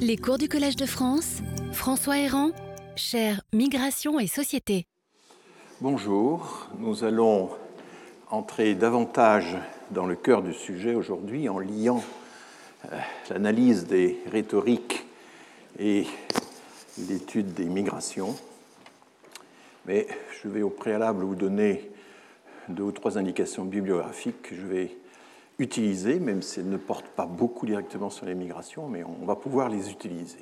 Les cours du Collège de France, François Héran, cher Migration et Société. Bonjour, nous allons entrer davantage dans le cœur du sujet aujourd'hui en liant euh, l'analyse des rhétoriques et l'étude des migrations. Mais je vais au préalable vous donner deux ou trois indications bibliographiques que je vais utiliser, même si elles ne portent pas beaucoup directement sur les migrations, mais on va pouvoir les utiliser.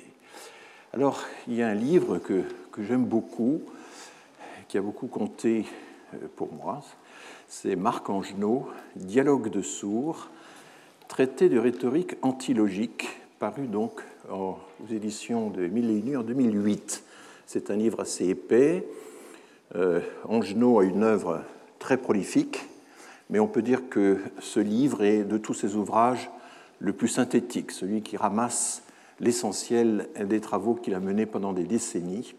Alors, il y a un livre que, que j'aime beaucoup, qui a beaucoup compté euh, pour moi, c'est Marc Angenot, Dialogue de sourds, traité de rhétorique antilogique, paru donc aux éditions de Mille en 2008. C'est un livre assez épais. Euh, Angenot a une œuvre très prolifique, mais on peut dire que ce livre est de tous ses ouvrages le plus synthétique, celui qui ramasse l'essentiel des travaux qu'il a menés pendant des décennies.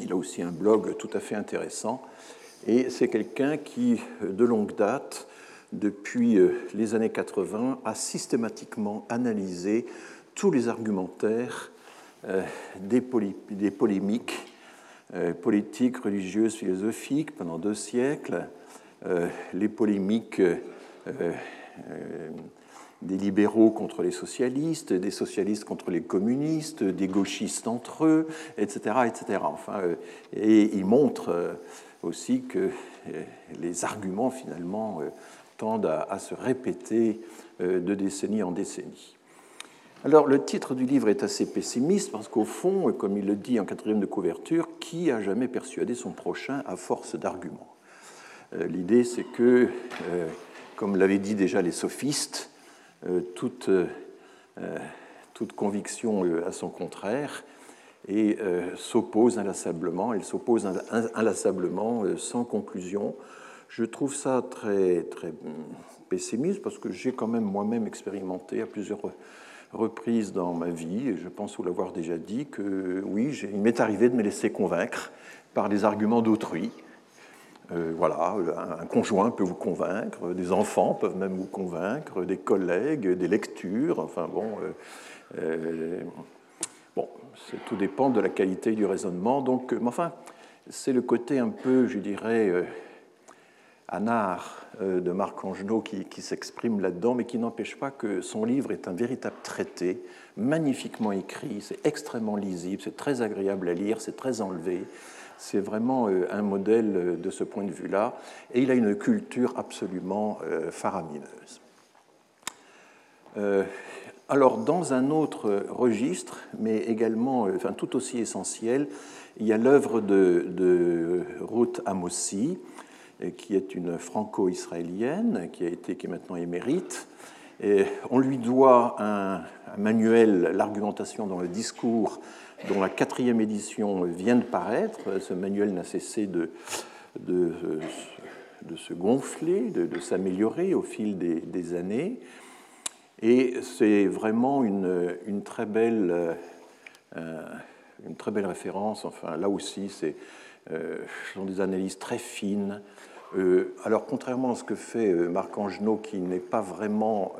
Il a aussi un blog tout à fait intéressant, et c'est quelqu'un qui, de longue date, depuis les années 80, a systématiquement analysé tous les argumentaires euh, des, polémiques euh, politiques, religieuses, philosophiques pendant deux siècles, euh, les polémiques des libéraux contre les socialistes, des socialistes contre les communistes, des gauchistes entre eux, etc. etc. Enfin, et il montre aussi que les arguments, finalement, tendent à, se répéter de décennie en décennie. Alors le titre du livre est assez pessimiste parce qu'au fond, comme il le dit en quatrième de couverture, qui a jamais persuadé son prochain à force d'arguments? euh, L'idée c'est que, euh, comme l'avaient dit déjà les sophistes, euh, toute, conviction à son contraire et s'oppose inlassablement, elle s'oppose inlassablement sans conclusion. Je trouve ça très, très pessimiste parce que j'ai quand même moi-même expérimenté à plusieurs reprise dans ma vie, et je pense vous l'avoir déjà dit, que oui, il m'est arrivé de me laisser convaincre par les arguments d'autrui. Euh, voilà, un conjoint peut vous convaincre, des enfants peuvent même vous convaincre, des collègues, des lectures, enfin bon, euh, euh, tout dépend de la qualité du raisonnement. Donc, mais enfin, c'est le côté un peu, je dirais, anard euh, de Marc Angenot qui, s'exprime là-dedans, mais qui n'empêche pas que son livre est un véritable traité, magnifiquement écrit, c'est extrêmement lisible, c'est très agréable à lire, c'est très enlevé. C'est vraiment euh, un modèle euh, de ce point de vue-là, et il a une culture absolument faramineuse. Alors, dans un autre registre, mais également enfin, tout aussi essentiel, il y a l'œuvre de, de Ruth Amossi, qui est une franco-israélienne, qui, a été, qui est maintenant émérite. Et on lui doit un, manuel, l'argumentation dans le discours, dont la quatrième édition vient de paraître. Ce manuel n'a cessé de, se gonfler, de, s'améliorer au fil des, années. Et c'est vraiment une, très belle, euh, belle référence. Enfin, là aussi, c'est euh, sont des analyses très fines, euh, alors, contrairement à ce que fait Marc Angenot, qui n'est pas vraiment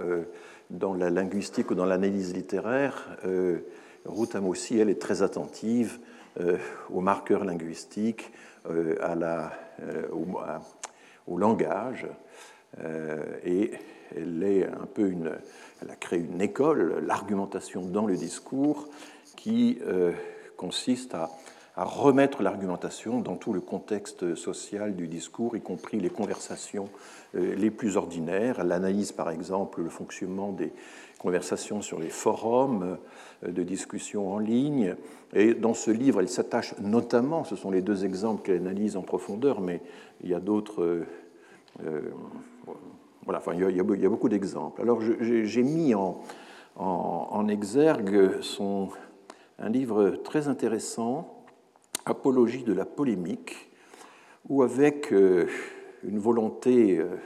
dans la linguistique ou dans l'analyse littéraire, Ruth Amossi, elle, est très attentive aux marqueurs linguistiques, à la, au, langage, et elle a créé une école, l'argumentation dans le discours, qui consiste à à remettre l'argumentation dans tout le contexte social du discours, y compris les conversations euh, les plus ordinaires. Elle analyse par exemple le fonctionnement des conversations sur les forums euh, de discussion en ligne. Et dans ce livre, elle s'attache notamment, ce sont les deux exemples qu'elle analyse en profondeur, mais il y a d'autres. Euh, voilà, enfin, il y a, beaucoup d'exemples. Alors j'ai mis en, en, exergue son, un livre très intéressant Apologie de la polémique, où avec euh, une volonté euh,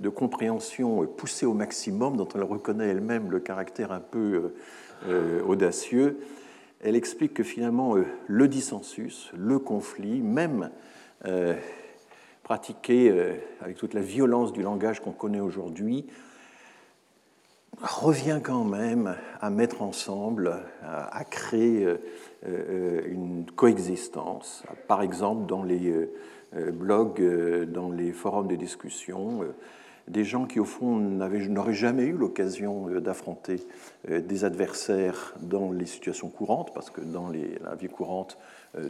de compréhension poussée au maximum, dont elle reconnaît elle-même le caractère un peu euh, audacieux, elle explique que finalement le dissensus, le conflit, même pratiqué avec toute la violence du langage qu'on connaît aujourd'hui, revient quand même à mettre ensemble, à, créer une coexistence, par exemple dans les blogs, dans les forums de discussion, des gens qui, au fond, n'auraient jamais eu l'occasion d'affronter des adversaires dans les situations courantes, parce que dans la vie courante,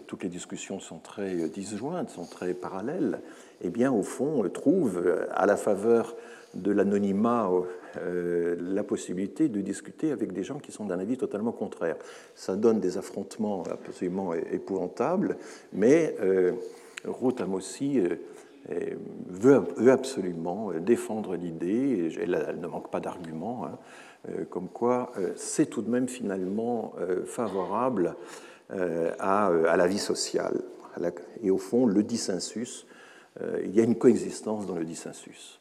toutes les discussions sont très disjointes, sont très parallèles, eh bien, au fond, trouve à la faveur de l'anonymat euh, la possibilité de discuter avec des gens qui sont d'un avis totalement contraire. Ça donne des affrontements absolument épouvantables, mais euh, Ruth Amossi euh, veut, absolument défendre l'idée, et elle, ne manque pas d'arguments, hein, euh, comme quoi c'est tout de même finalement favorable à, la vie sociale. Et au fond, le dissensus, il y a une coexistence dans le dissensus.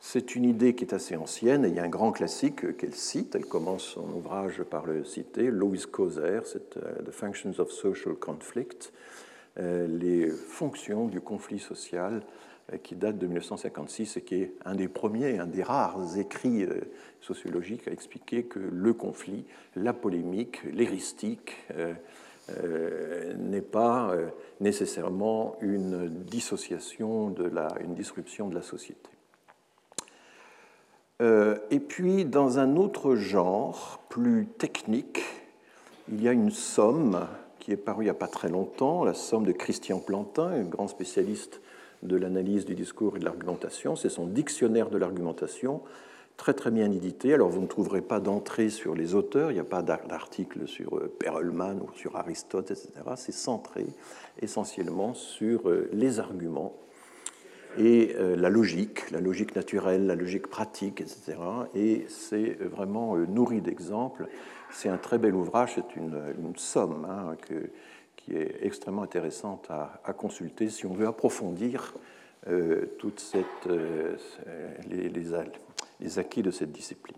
C'est une idée qui est assez ancienne et il y a un grand classique qu'elle cite. Elle commence son ouvrage par le citer, Louis Causer, c'est euh, The Functions of Social Conflict, euh, les fonctions du conflit social euh, qui date de 1956 et qui est un des premiers, un des rares écrits sociologiques à expliquer que le conflit, la polémique, l'héristique n'est pas nécessairement une dissociation, de la, une disruption de la société. Euh, et puis, dans un autre genre, plus technique, il y a une somme qui est parue il n'y a pas très longtemps, la somme de Christian Plantin, un grand spécialiste de l'analyse du discours et de l'argumentation. C'est son dictionnaire de l'argumentation, très très bien édité. Alors vous ne trouverez pas d'entrée sur les auteurs, il n'y a pas d'article sur euh, Perelman ou sur Aristote, etc. C'est centré essentiellement sur euh, les arguments et euh, la logique, la logique naturelle, la logique pratique, etc. Et c'est vraiment euh, nourri d'exemples. C'est un très bel ouvrage, c'est une, somme hein, qui est extrêmement intéressante à, consulter si on veut approfondir euh, les, acquis de cette discipline.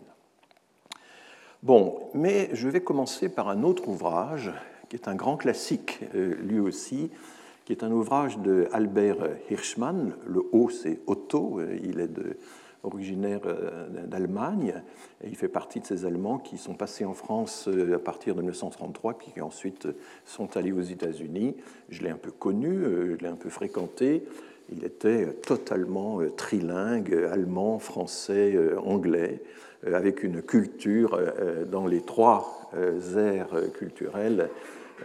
Bon, mais je vais commencer par un autre ouvrage qui est un grand classique, lui aussi, qui est un ouvrage de Albert Hirschmann. Le haut, c'est Otto, il est originaire euh, d'Allemagne, il fait partie de ces Allemands qui sont passés en France euh, à partir de 1933, puis qui ensuite sont allés aux États-Unis. Je l'ai un peu connu, euh, je l'ai un peu fréquenté. Il était totalement trilingue, allemand, français, anglais, avec une culture dans les trois aires culturelles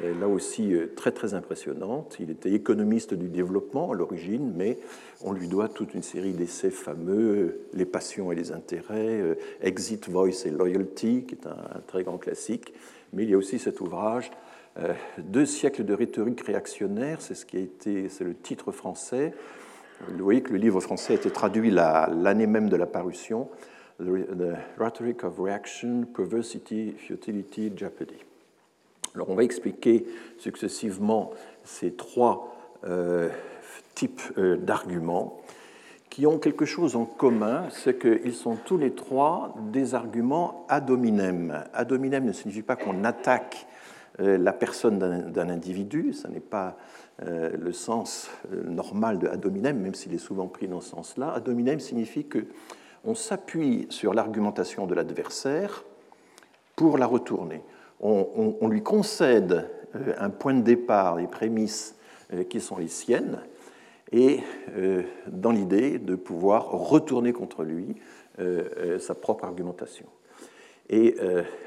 là aussi euh, très très impressionnante. Il était économiste du développement à l'origine, mais on lui doit toute une série d'essais fameux, Les passions et les intérêts, euh, Exit, Voice et Loyalty, qui est un, très grand classique. Mais il y a aussi cet ouvrage, euh, Deux siècles de rhétorique réactionnaire, c'est ce qui a été, c'est le titre français. Vous voyez que le livre français a été traduit l'année même de la parution, The Rhetoric of Reaction, Perversity, Futility, Jeopardy. Alors on va expliquer successivement ces trois euh, types euh, d'arguments qui ont quelque chose en commun, c'est qu'ils sont tous les trois des arguments ad hominem. Ad hominem ne signifie pas qu'on attaque euh, la personne d'un individu, ce n'est pas le sens normal de ad hominem, même s'il est souvent pris dans ce sens-là. Ad hominem signifie qu'on s'appuie sur l'argumentation de l'adversaire pour la retourner on, lui concède euh, un point de départ, des prémices euh, qui sont les siennes, et euh, dans l'idée de pouvoir retourner contre lui sa propre argumentation. Et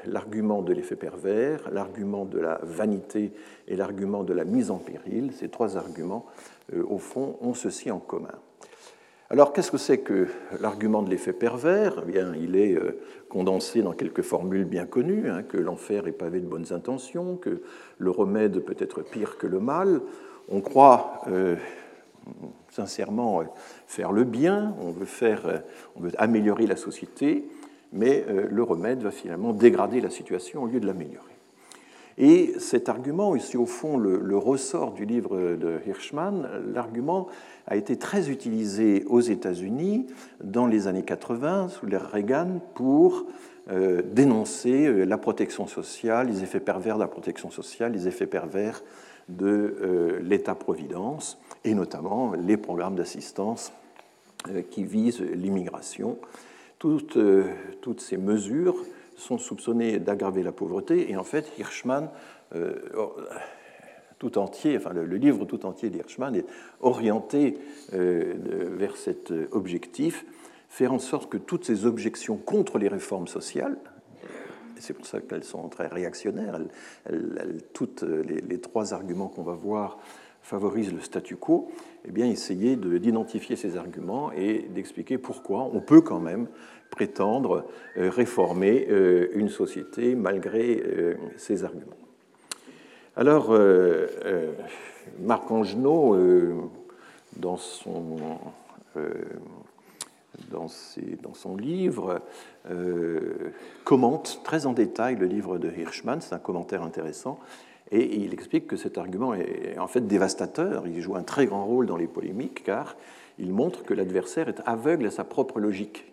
l'argument de l'effet pervers, l'argument de la vanité et l'argument de la mise en péril, ces trois arguments, au fond, ont ceci en commun. Alors, qu'est-ce que c'est que l'argument de l'effet pervers? Eh bien, Il est euh, condensé dans quelques formules bien connues, hein, que l'enfer est pavé de bonnes intentions, que le remède peut être pire que le mal. On croit euh, sincèrement euh, faire le bien, on veut, faire, on veut améliorer la société, mais le remède va finalement dégrader la situation au lieu de l'améliorer. Et cet argument, ici au fond le, le, ressort du livre de Hirschman, l'argument a été très utilisé aux États-Unis dans les années 80, sous l'ère Reagan, pour euh, dénoncer euh, la protection sociale, les effets pervers de la protection sociale, les effets pervers de euh, l'État-providence, et notamment les programmes d'assistance qui visent l'immigration. toutes, toutes ces mesures sont soupçonnées d'aggraver la pauvreté, et en fait, Hirschman tout entier, enfin le, livre tout entier d'Hirschman est orienté euh, vers cet objectif, faire en sorte que toutes ces objections contre les réformes sociales, c'est pour ça qu'elles sont très réactionnaires, toutes les, trois arguments qu'on va voir favorisent le statu quo, eh bien essayer d'identifier ces arguments et d'expliquer pourquoi on peut quand même prétendre euh, réformer euh, une société malgré ces arguments. Alors, euh, euh, Marc Angenot, euh, dans, son, dans, dans, son livre, commente très en détail le livre de Hirschman, c'est un commentaire intéressant, et il explique que cet argument est en fait dévastateur, il joue un très grand rôle dans les polémiques, car il montre que l'adversaire est aveugle à sa propre logique,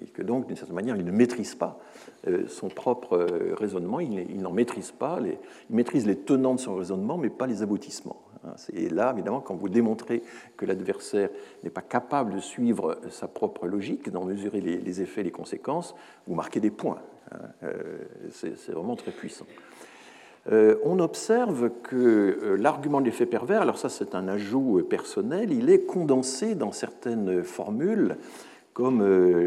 et que donc, d'une certaine manière, il ne maîtrise pas euh, son propre euh, raisonnement, il, n'en maîtrise pas, il maîtrise les tenants de son raisonnement, mais pas les aboutissements. Hein. Et là, évidemment, quand vous démontrez que l'adversaire n'est pas capable de suivre sa propre logique, d'en mesurer les, effets et les conséquences, vous marquez des points. Hein. Euh, c'est vraiment très puissant. on observe que l'argument de l'effet pervers, alors ça c'est un ajout personnel, il est condensé dans certaines formules comme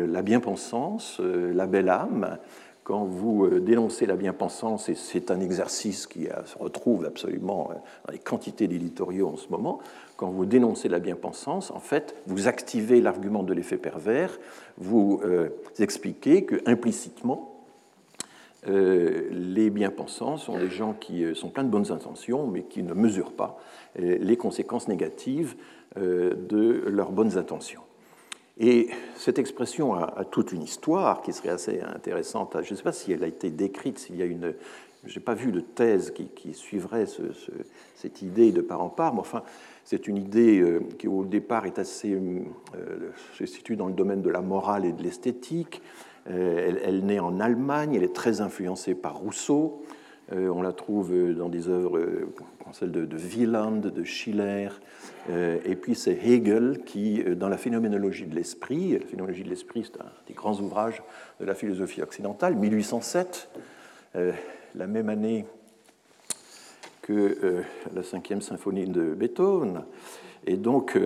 la bien-pensance, la belle âme, quand vous euh, dénoncez la bien-pensance, et c'est un exercice qui se retrouve absolument euh, dans les quantités d'éditoriaux en ce moment, quand vous dénoncez la bien-pensance, en fait, vous activez l'argument de l'effet pervers, vous euh, expliquez que implicitement, les bien-pensants sont des gens qui sont pleins de bonnes intentions, mais qui ne mesurent pas les conséquences négatives de leurs bonnes intentions. Et cette expression a, toute une histoire qui serait assez intéressante. Je ne sais pas si elle a été décrite, s'il y a une. Je n'ai pas vu de thèse qui, suivrait cette idée de part en part, mais enfin, c'est une idée euh, qui, au départ, est assez. Euh, se situe dans le domaine de la morale et de l'esthétique. Euh, elle, elle, naît en Allemagne, elle est très influencée par Rousseau. On la trouve dans des œuvres comme celle de, Wieland, de Schiller, euh, et puis c'est Hegel qui, euh, dans la phénoménologie de l'esprit, la phénoménologie de l'esprit, c'est un des grands ouvrages de la philosophie occidentale, 1807, euh, la même année que la cinquième symphonie de Beethoven. Et donc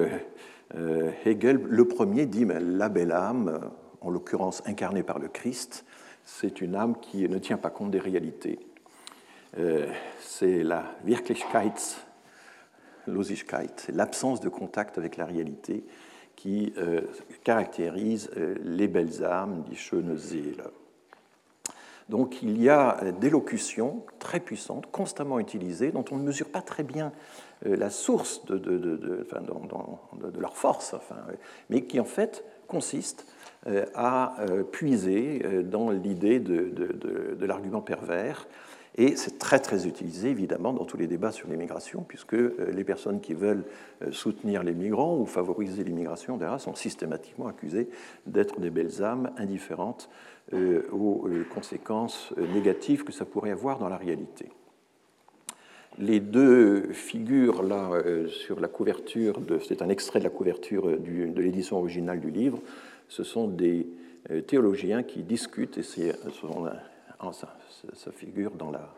Hegel, le premier, dit mais la belle âme, en l'occurrence incarnée par le Christ, c'est une âme qui ne tient pas compte des réalités. C'est la Wirklichkeits Losigkeit, l'absence de contact avec la réalité qui euh, caractérise euh, les belles âmes, die schöne Seele. Donc il y a des locutions très puissantes, constamment utilisées, dont on ne mesure pas très bien euh, la source de, leur force, mais qui en fait consistent à puiser dans l'idée de, l'argument pervers et c'est très très utilisé évidemment dans tous les débats sur l'immigration, puisque euh, les personnes qui veulent euh, soutenir les migrants ou favoriser l'immigration sont systématiquement accusées d'être des belles âmes indifférentes euh, aux conséquences négatives que ça pourrait avoir dans la réalité. Les deux figures là sur la couverture, c'est un extrait de la couverture de l'édition originale du livre, ce sont des théologiens qui discutent, et c'est ça, figure dans la,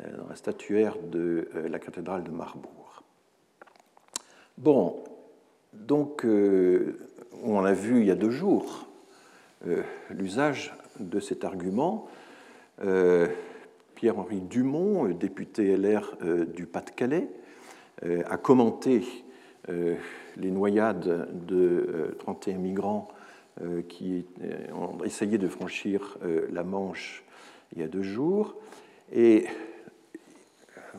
euh, dans la, statuaire de euh, la cathédrale de Marbourg. Bon, donc, euh, on a vu il y a deux jours l'usage de cet argument. Pierre-Henri Dumont, député LR du Pas-de-Calais, a commenté les noyades de 31 migrants qui ont essayé de franchir la Manche il y a deux jours. Et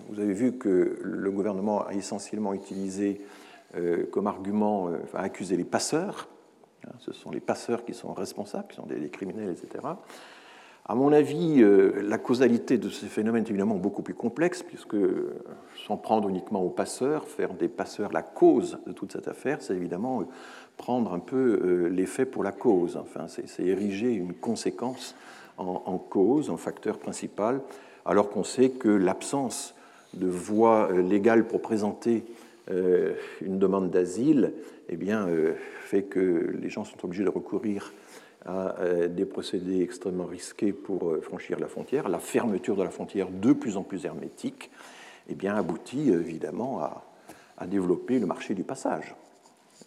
vous avez vu que le gouvernement a essentiellement utilisé euh, comme argument, euh, enfin, accusé les passeurs. Hein, ce sont les passeurs qui sont responsables, qui sont des, criminels, etc. À mon avis, euh, la causalité de ces phénomènes est évidemment beaucoup plus complexe, puisque sans prendre uniquement aux passeurs, faire des passeurs la cause de toute cette affaire, c'est évidemment prendre un peu l'effet pour la cause. Enfin, c'est ériger une conséquence en, cause, en facteur principal, alors qu'on sait que l'absence de voie euh, légale pour présenter euh, une demande d'asile eh bien, euh, fait que les gens sont obligés de recourir à des procédés extrêmement risqués pour franchir la frontière, la fermeture de la frontière de plus en plus hermétique, eh bien, aboutit évidemment à, à développer le marché du passage.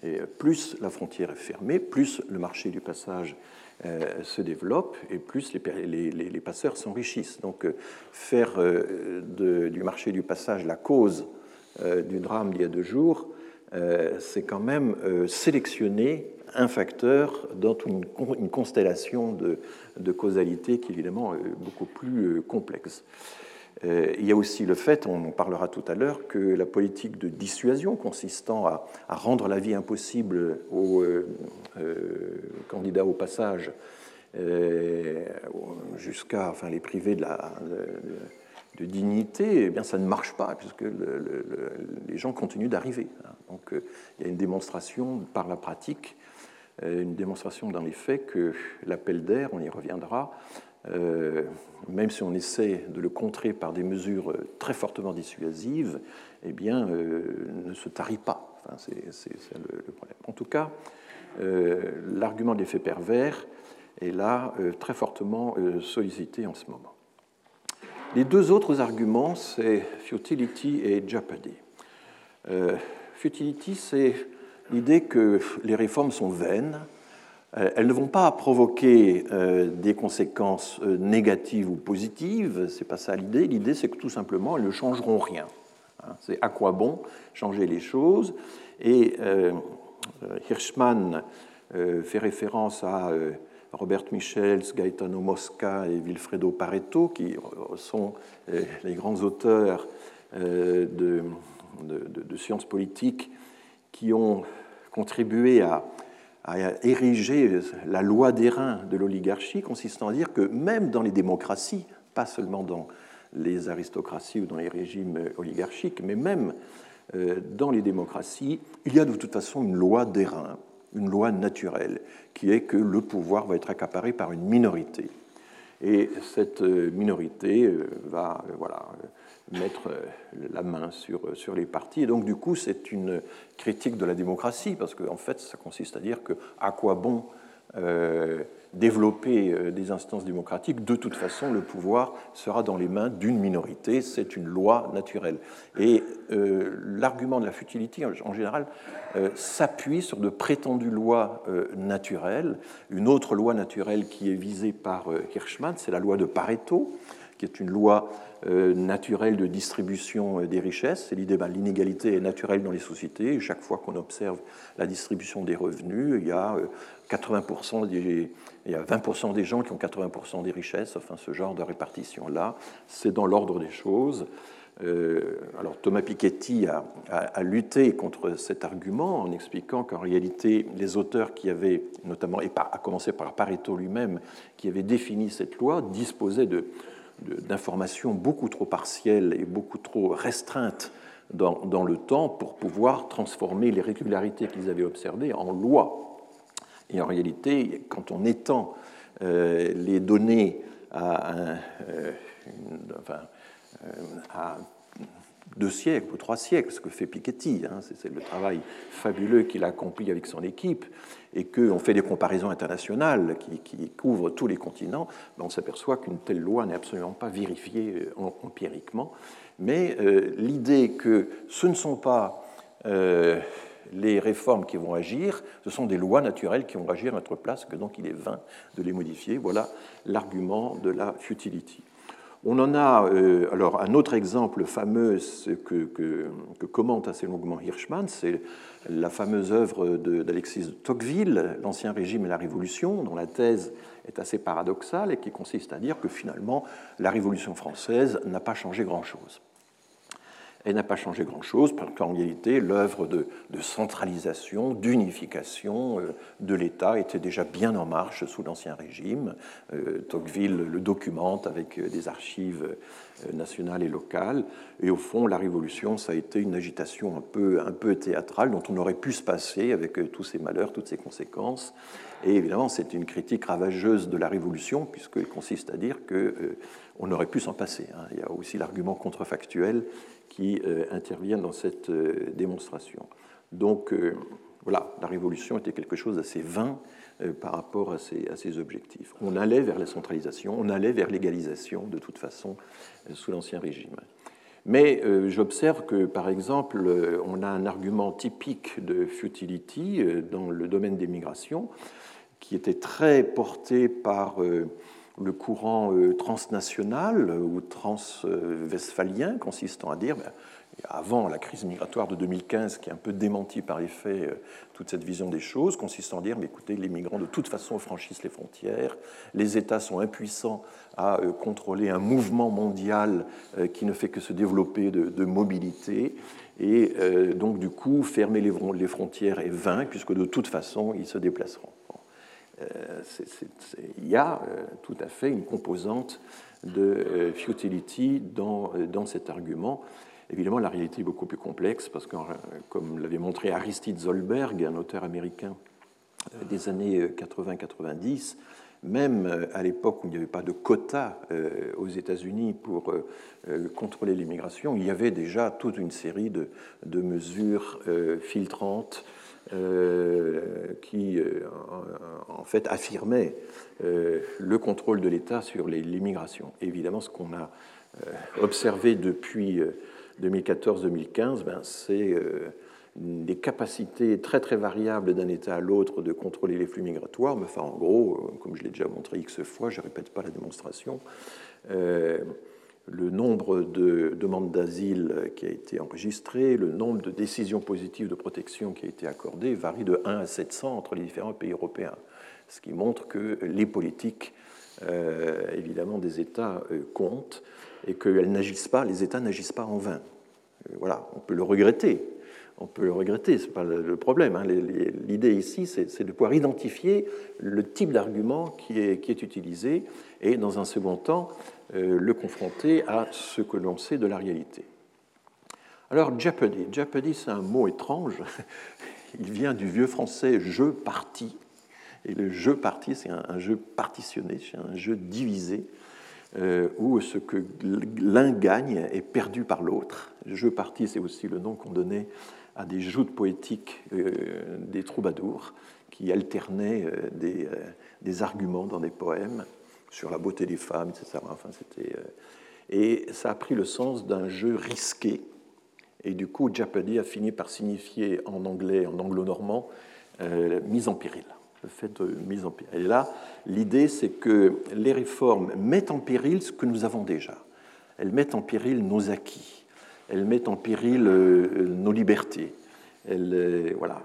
Et plus la frontière est fermée, plus le marché du passage se développe et plus les, passeurs s'enrichissent. Donc euh, faire euh, du marché du passage la cause du drame d'il y a deux jours, c'est quand même sélectionner un facteur dans une, une constellation de, de, causalité qui est évidemment beaucoup plus complexe. Euh, il y a aussi le fait, on en parlera tout à l'heure, que la politique de dissuasion consistant à, rendre la vie impossible aux euh, euh, candidats au passage jusqu'à enfin, les priver de, dignité, eh bien, ça ne marche pas puisque les gens continuent d'arriver. Donc il y a une démonstration par la pratique, une démonstration dans les faits que l'appel d'air, on y reviendra, euh, même si on essaie de le contrer par des mesures très fortement dissuasives, eh bien, euh, ne se tarit pas. Enfin, c'est le, problème. En tout cas, euh, l'argument de l'effet pervers est là très fortement sollicité en ce moment. Les deux autres arguments, c'est futility et jeopardy. futility, c'est l'idée que les réformes sont vaines, euh, elles ne vont pas provoquer euh, des conséquences euh, négatives ou positives, c'est pas ça l'idée. L'idée, c'est que tout simplement, elles ne changeront rien. Hein. C'est à quoi bon changer les choses. Et Hirschman fait référence à Robert Michels, Gaetano Mosca et Vilfredo Pareto, qui sont les grands auteurs de, de sciences politiques qui ont contribué à a érigé la loi des reins de l'oligarchie, consistant à dire que même dans les démocraties, pas seulement dans les aristocraties ou dans les régimes oligarchiques, mais même euh, dans les démocraties, il y a de toute façon une loi des reins, une loi naturelle, qui est que le pouvoir va être accaparé par une minorité. Et cette euh, minorité euh, va voilà, mettre euh, la main sur, euh, sur les partis. Et donc, du coup, c'est une critique de la démocratie, parce qu'en en fait, ça consiste à dire que à quoi bon euh, développer des instances démocratiques De toute façon, le pouvoir sera dans les mains d'une minorité, c'est une loi naturelle. Et l'argument de la futilité, en général, s'appuie sur de prétendues lois naturelles. Une autre loi naturelle qui est visée par Hirschman, c'est la loi de Pareto, qui est une loi euh, naturelle de distribution euh, des richesses. C'est l'idée que ben, l'inégalité est naturelle dans les sociétés. chaque fois qu'on observe la distribution des revenus, il y a 80% euh, il y a 20% des gens qui ont 80% des richesses. Enfin, ce genre de répartition-là, c'est dans l'ordre des choses. alors Thomas Piketty a, lutté contre cet argument en expliquant qu'en réalité, les auteurs qui avaient, notamment, et à commencer par Pareto lui-même, qui avait défini cette loi, disposaient de, d'informations beaucoup trop partielles et beaucoup trop restreintes dans, dans, le temps pour pouvoir transformer les régularités qu'ils avaient observées en loi. Et en réalité, quand on étend euh, les données euh, euh, à deux siècles ou trois siècles, ce que fait Piketty. Hein, c'est le travail fabuleux qu'il a accompli avec son équipe, et qu'on fait des comparaisons internationales qui, couvrent tous les continents, ben, on s'aperçoit qu'une telle loi n'est absolument pas vérifiée euh, empiriquement. Mais euh, l'idée que ce ne sont pas euh, les réformes qui vont agir, ce sont des lois naturelles qui vont agir à notre place, que donc il est vain de les modifier. Voilà l'argument de la futility. On en a euh, alors un autre exemple fameux que, commente assez longuement Hirschman, c'est la fameuse œuvre d'Alexis de Tocqueville, L'Ancien Régime et la Révolution, dont la thèse est assez paradoxale et qui consiste à dire que finalement la Révolution française n'a pas changé grand-chose elle n'a pas changé grand-chose, parce qu'en réalité, l'œuvre de, centralisation, d'unification euh, de l'État était déjà bien en marche sous l'Ancien Régime. Euh, Tocqueville le documente avec euh, des archives nationales et locales. Et au fond, la Révolution, ça a été une agitation un peu, un peu théâtrale dont on aurait pu se passer avec tous ces malheurs, toutes ces conséquences. Et évidemment, c'est une critique ravageuse de la Révolution, puisqu'elle consiste à dire qu'on aurait pu s'en passer. Hein. Il y a aussi l'argument contrefactuel qui euh, interviennent dans cette euh, démonstration. Donc, euh, voilà, la révolution était quelque chose d'assez vain par rapport à ces, objectifs. On allait vers la centralisation, on allait vers l'égalisation, de toute façon, sous l'Ancien Régime. Mais j'observe que, par exemple, on a un argument typique de futility dans le domaine des migrations, qui était très porté par le courant euh, transnational ou transwestphalien, consistant à dire, ben, avant la crise migratoire de 2015, qui est un peu démentie par faits, euh, toute cette vision des choses, consistant à dire, mais écoutez, les migrants de toute façon franchissent les frontières, les États sont impuissants à euh, contrôler un mouvement mondial qui ne fait que se développer de, mobilité, et donc du coup, fermer les frontières est vain, puisque de toute façon, ils se déplaceront. Euh, il y a euh, tout à fait une composante de euh, futility dans, dans cet argument. Évidemment, la réalité est beaucoup plus complexe parce que, comme l'avait montré Aristide Zollberg, un auteur américain des années 80-90, même à l'époque où il n'y avait pas de quota aux États-Unis pour contrôler l'immigration, il y avait déjà toute une série de, de mesures filtrantes euh, qui euh, en fait affirmait euh, le contrôle de l'État sur l'immigration. Évidemment, ce qu'on a observé depuis 2014-2015, ben, c'est des capacités très très variables d'un État à l'autre de contrôler les flux migratoires, en gros, comme je l'ai déjà montré X fois, je ne répète pas la démonstration, le nombre de demandes d'asile qui a été enregistré, le nombre de décisions positives de protection qui a été accordé varie de 1 à 700 entre les différents pays européens, ce qui montre que les politiques, euh, évidemment, des États euh, comptent et que n'agissent pas, les États n'agissent pas en vain. Euh, voilà, on peut le regretter, on peut le regretter, ce n'est pas le problème. Hein. L'idée ici, c'est de pouvoir identifier le type d'argument qui est, utilisé et, dans un second temps, le confronter à ce que l'on sait de la réalité. Alors, jeopardy. Jeopardy, c'est un mot étrange. Il vient du vieux français jeu parti. Et le jeu parti, c'est un, jeu partitionné, c'est un jeu divisé, euh, où ce que l'un gagne est perdu par l'autre. Jeu parti, c'est aussi le nom qu'on donnait à des joutes poétiques euh, des troubadours qui alternaient des, arguments dans des poèmes sur la beauté des femmes, etc. Enfin, c'était, euh, et ça a pris le sens d'un jeu risqué. Et du coup, Jeopardy a fini par signifier en anglais, en anglo-normand, euh, mise en péril. Le fait de mise en péril. Et là, l'idée, c'est que les réformes mettent en péril ce que nous avons déjà. Elles mettent en péril nos acquis. Elles mettent en péril euh, nos libertés. Voilà.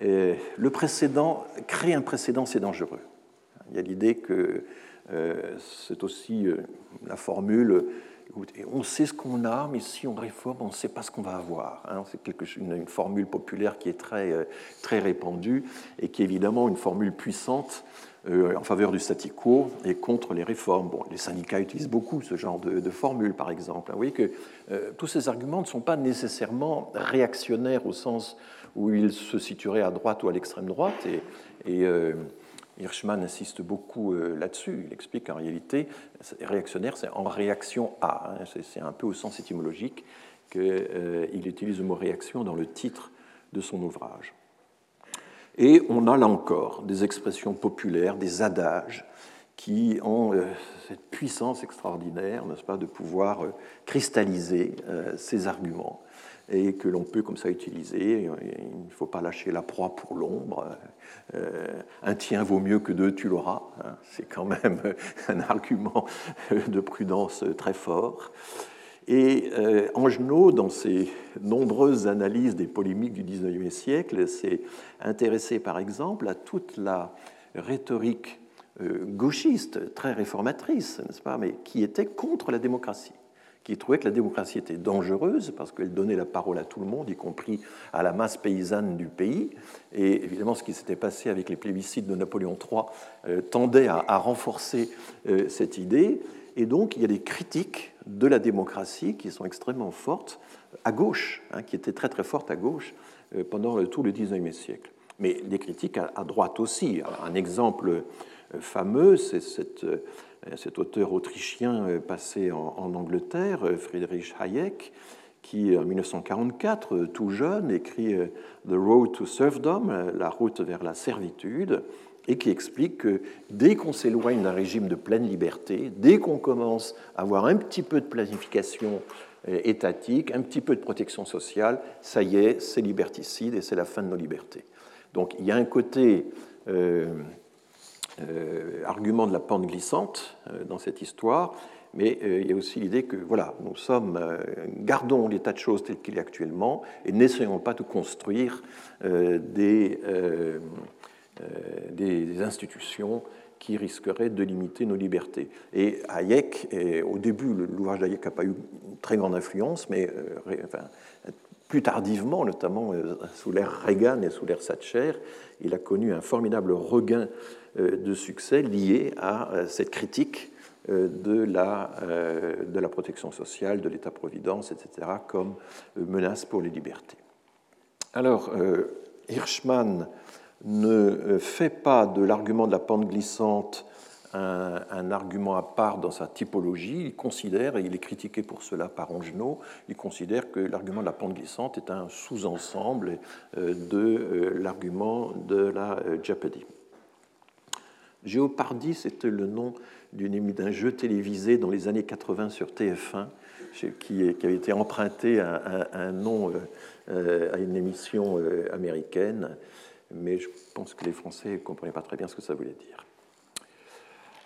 le précédent, créer un précédent, c'est dangereux. Il y a l'idée que c'est aussi euh, la formule on sait ce qu'on a, mais si on réforme, on ne sait pas ce qu'on va avoir. Hein. C'est une, formule populaire qui est très, euh, très répandue et qui est évidemment une formule puissante en faveur du statu quo et contre les réformes. Bon, les syndicats utilisent beaucoup ce genre de, formule, par exemple. Vous voyez que tous ces arguments ne sont pas nécessairement réactionnaires au sens où ils se situeraient à droite ou à l'extrême droite. Hirschman insiste beaucoup euh, là-dessus. Il explique qu'en réalité, réactionnaire, c'est en réaction à. Hein. C'est un peu au sens étymologique qu'il euh, utilise le mot réaction dans le titre de son ouvrage. Et on a là encore des expressions populaires, des adages qui ont euh, cette puissance extraordinaire, n'est-ce pas, de pouvoir cristalliser ces arguments et que l'on peut comme ça utiliser. Il ne faut pas lâcher la proie pour l'ombre. Euh, un tien vaut mieux que deux, tu l'auras. Hein. C'est quand même un argument de prudence très fort. Et euh, Angenot, dans ses nombreuses analyses des polémiques du XIXe siècle, s'est intéressé par exemple à toute la rhétorique euh, gauchiste, très réformatrice, n'est-ce pas, mais qui était contre la démocratie qui trouvait que la démocratie était dangereuse parce qu'elle donnait la parole à tout le monde, y compris à la masse paysanne du pays. Et évidemment, ce qui s'était passé avec les plébiscites de Napoléon III euh, tendait à, renforcer euh, cette idée. Et donc, il y a des critiques de la démocratie qui sont extrêmement fortes à gauche, hein, qui étaient très très fortes à gauche euh, pendant tout le XIXe siècle. Mais des critiques à droite aussi. Un exemple fameux, c'est cette cet auteur autrichien euh, passé en, Angleterre, euh, Friedrich Hayek, qui, en 1944, tout jeune, écrit The Road to Serfdom, la route vers la servitude, et qui explique que dès qu'on s'éloigne d'un régime de pleine liberté, dès qu'on commence à avoir un petit peu de planification étatique, un petit peu de protection sociale, ça y est, c'est liberticide et c'est la fin de nos libertés. Donc il y a un côté euh, euh, argument de la pente glissante euh, dans cette histoire, mais il y a aussi l'idée que voilà, nous sommes, gardons l'état de choses tel qu'il est actuellement et n'essayons pas de construire des, des institutions qui risquerait de limiter nos libertés. Et Hayek, au début, l'ouvrage d'Hayek n'a pas eu une très grande influence, mais euh, plus tardivement, notamment euh, sous l'ère Reagan et sous l'ère Thatcher, il a connu un formidable regain euh, de succès lié à cette critique de la, de la protection sociale, de l'État-providence, etc., comme menace pour les libertés. Alors, Hirschman ne euh, fait pas de l'argument de la pente glissante un, argument à part dans sa typologie. Il considère, et il est critiqué pour cela par Angenot, il considère que l'argument de la pente glissante est un sous-ensemble euh, de euh, l'argument de la Jeopardy. Géopardy, c'était le nom d'un jeu télévisé dans les années 80 sur TF1, qui, avait été emprunté à, un nom à une émission américaine mais je pense que les Français ne comprenaient pas très bien ce que ça voulait dire.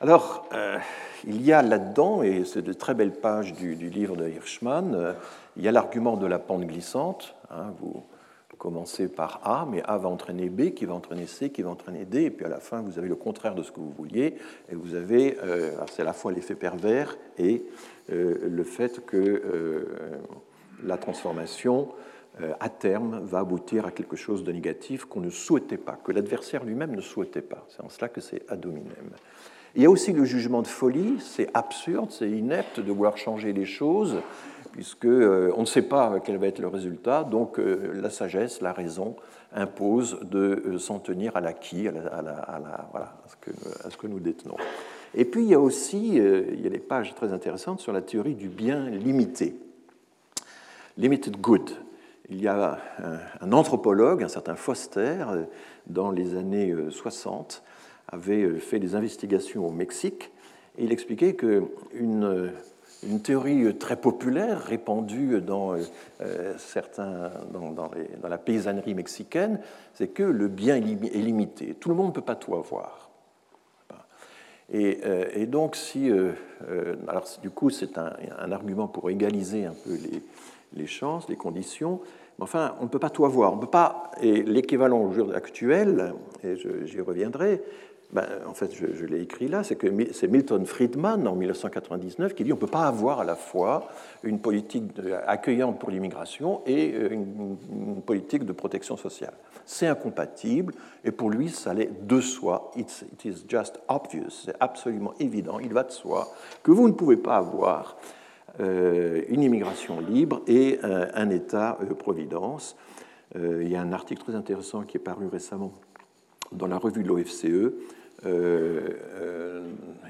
Alors, euh, il y a là-dedans, et c'est de très belles pages du, livre de Hirschman, euh, il y a l'argument de la pente glissante. Hein, vous commencez par A, mais A va entraîner B, qui va entraîner C, qui va entraîner D, et puis à la fin, vous avez le contraire de ce que vous vouliez, et vous avez, euh, c'est à la fois l'effet pervers et le fait que la transformation à terme, va aboutir à quelque chose de négatif qu'on ne souhaitait pas, que l'adversaire lui-même ne souhaitait pas. C'est en cela que c'est ad hominem. Il y a aussi le jugement de folie, c'est absurde, c'est inepte de vouloir changer les choses, puisqu'on euh, ne sait pas quel va être le résultat, donc euh, la sagesse, la raison impose de s'en tenir à l'acquis, à, voilà, ce que, à, ce que, nous détenons. Et puis il y a aussi il y a des pages très intéressantes sur la théorie du bien limité, limited good il y a un, anthropologue, un certain Foster, dans les années 60, euh, avait euh, fait des investigations au Mexique et il expliquait qu'une une théorie très populaire, répandue dans, euh, certains, dans, dans, la paysannerie mexicaine, c'est que le bien est limité. Tout le monde ne peut pas tout avoir. Et, donc, si. alors, du coup, c'est un, un, argument pour égaliser un peu les, les chances, les conditions. Mais enfin, on ne peut pas tout avoir. On peut pas. Et l'équivalent au jour actuel, et j'y reviendrai, ben, en fait, je, l'ai écrit là, c'est que c'est Milton Friedman en 1999 qui dit on ne peut pas avoir à la fois une politique accueillante pour l'immigration et euh, une, politique de protection sociale. C'est incompatible et pour lui, ça allait de soi. it is just obvious, c'est absolument évident, il va de soi que vous ne pouvez pas avoir euh, une immigration libre et euh, un État-providence. Il y a un article très intéressant qui est paru récemment dans la revue de l'OFCE,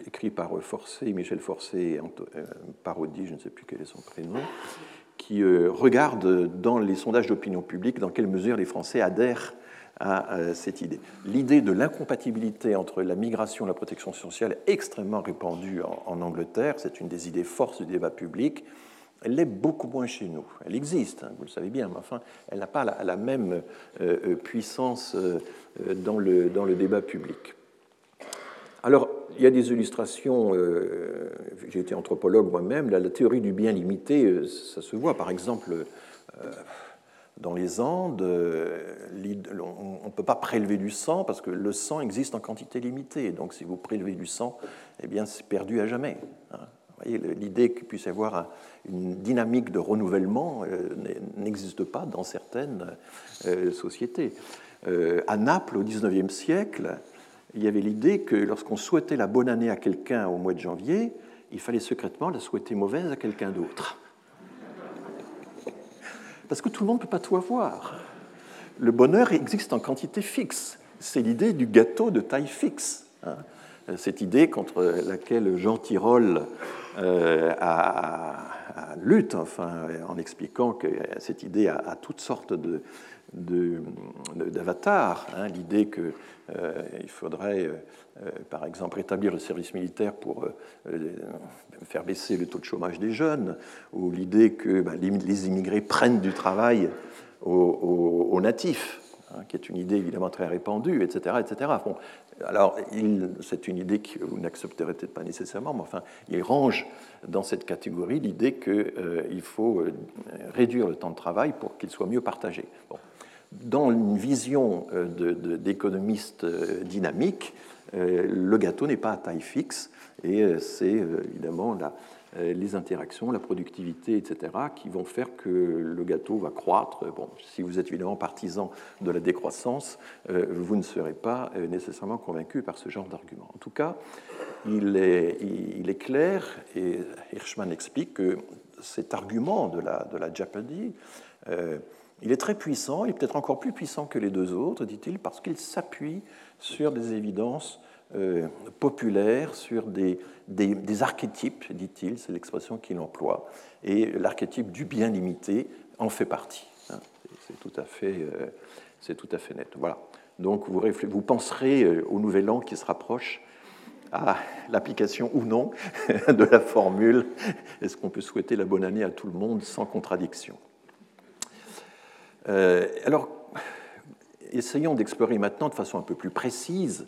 écrit par Forcé, Michel Forcé Parodi, je ne sais plus quel est son prénom, qui regarde dans les sondages d'opinion publique dans quelle mesure les Français adhèrent à euh, cette idée. L'idée de l'incompatibilité entre la migration et la protection sociale est extrêmement répandue en, Angleterre, c'est une des idées forces du débat public. Elle l'est beaucoup moins chez nous. Elle existe, hein, vous le savez bien, mais enfin, elle n'a pas la, même euh, euh, puissance dans, le, dans le débat public. Alors, il y a des illustrations, j'ai été anthropologue moi-même, la, théorie du bien limité, ça se voit par exemple dans les Andes, euh, on ne peut pas prélever du sang parce que le sang existe en quantité limitée. Donc si vous prélevez du sang, eh bien c'est perdu à jamais. Hein. L'idée qu'il puisse y avoir une dynamique de renouvellement euh, n'existe pas dans certaines euh, sociétés. À Naples, au XIXe siècle, il y avait l'idée que lorsqu'on souhaitait la bonne année à quelqu'un au mois de janvier, il fallait secrètement la souhaiter mauvaise à quelqu'un d'autre parce que tout le monde ne peut pas tout avoir. Le bonheur existe en quantité fixe. C'est l'idée du gâteau de taille fixe. Hein. Cette idée contre laquelle Jean Tirole euh, a, lutte, en expliquant que cette idée a, toutes sortes de, d'avatars. Hein, L'idée qu'il euh, faudrait, euh, par exemple, rétablir le service militaire pour faire baisser le taux de chômage des jeunes, ou l'idée que ben, les immigrés prennent du travail aux, natifs, hein, qui est une idée évidemment très répandue, etc. etc. Bon, alors, c'est une idée que vous n'accepterez peut-être pas nécessairement, mais enfin, il range dans cette catégorie l'idée qu'il euh, faut euh, réduire le temps de travail pour qu'il soit mieux partagé. Dans une vision euh, d'économiste dynamique, le gâteau n'est pas à taille fixe, et c'est évidemment euh, les interactions, la productivité, etc., qui vont faire que le gâteau va croître. Bon, si vous êtes évidemment partisan de la décroissance, euh, vous ne serez pas euh, nécessairement convaincu par ce genre d'argument. En tout cas, il est, clair, et Hirschman explique que cet argument de la, de il est très puissant, il est peut-être encore plus puissant que les deux autres, dit-il, parce qu'il s'appuie sur des évidences euh, populaire sur des, des, archétypes, dit-il, c'est l'expression qu'il emploie, et l'archétype du bien limité en fait partie. Hein. C'est tout, à fait, euh, tout à fait net. Voilà. Donc vous, vous penserez euh, au nouvel an qui se rapproche à l'application ou non de la formule est-ce qu'on peut souhaiter la bonne année à tout le monde sans contradiction? Alors, essayons d'explorer maintenant de façon un peu plus précise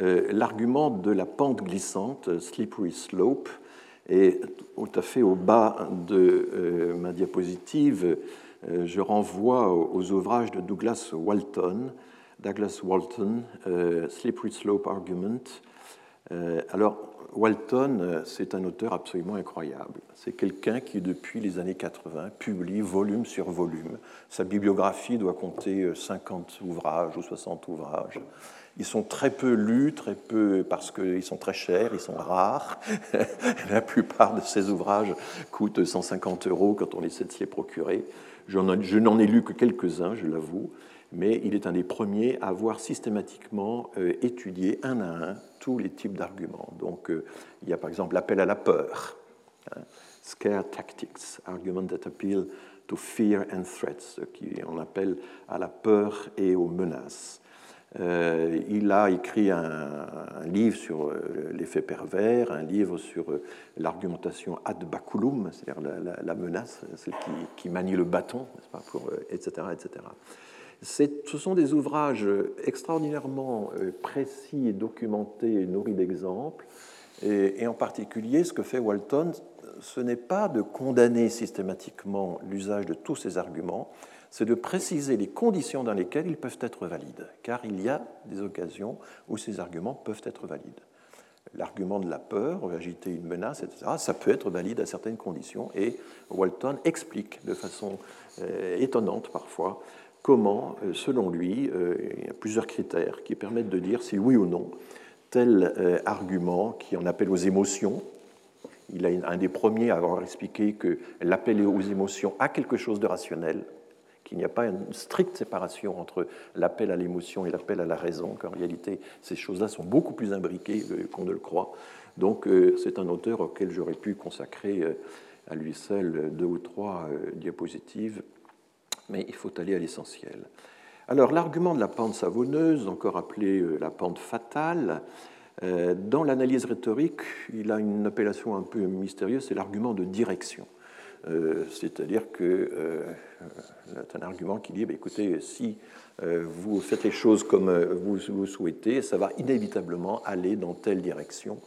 euh, l'argument de la pente glissante, euh, slippery slope, et tout à fait au bas de euh, ma diapositive, je renvoie aux ouvrages de Douglas Walton, Douglas Walton, Slippery Slope Argument. alors, Walton, c'est un auteur absolument incroyable. C'est quelqu'un qui, depuis les années 80, publie volume sur volume. Sa bibliographie doit compter 50 ouvrages ou 60 ouvrages. Ils sont très peu lus, très peu parce qu'ils sont très chers, ils sont rares. La plupart de ces ouvrages coûtent 150 euros quand on essaie de les procurer. Je n'en ai lu que quelques-uns, je l'avoue, mais il est un des premiers à avoir systématiquement euh, étudié un à un tous les types d'arguments. Donc euh, il y a par exemple l'appel à la peur, hein, scare tactics, argument that appeal to fear and threats, qui on appelle à la peur et aux menaces. Euh, il a écrit un, livre sur l'effet pervers, un livre sur l'argumentation ad baculum, c'est-à-dire la, menace, celle qui, manie le bâton, etc. etc. Ce sont des ouvrages extraordinairement précis et documentés et nourris d'exemples. Et, et, en particulier, ce que fait Walton, ce n'est pas de condamner systématiquement l'usage de tous ces arguments, c'est de préciser les conditions dans lesquelles ils peuvent être valides, car il y a des occasions où ces arguments peuvent être valides. L'argument de la peur, agiter une menace, etc., ça peut être valide à certaines conditions, et Walton explique de façon euh, étonnante parfois comment, euh, selon lui, euh, il y a plusieurs critères qui permettent de dire si oui ou non tel argument qui en appelle aux émotions, il est un des premiers à avoir expliqué que l'appel aux émotions a quelque chose de rationnel, qu'il n'y a pas une stricte séparation entre l'appel à l'émotion et l'appel à la raison, qu'en réalité, ces choses-là sont beaucoup plus imbriquées euh, qu'on ne le croit. Donc, euh, c'est un auteur auquel j'aurais pu consacrer euh, à lui seul deux ou trois diapositives, mais il faut aller à l'essentiel. Alors, l'argument de la pente savonneuse, encore appelée la pente fatale, dans l'analyse rhétorique, il a une appellation un peu mystérieuse, c'est l'argument de direction. Euh, c'est-à-dire que euh, c'est un argument qui dit, bah, écoutez, si euh, vous faites les choses comme vous, vous souhaitez, ça va inévitablement aller dans telle direction.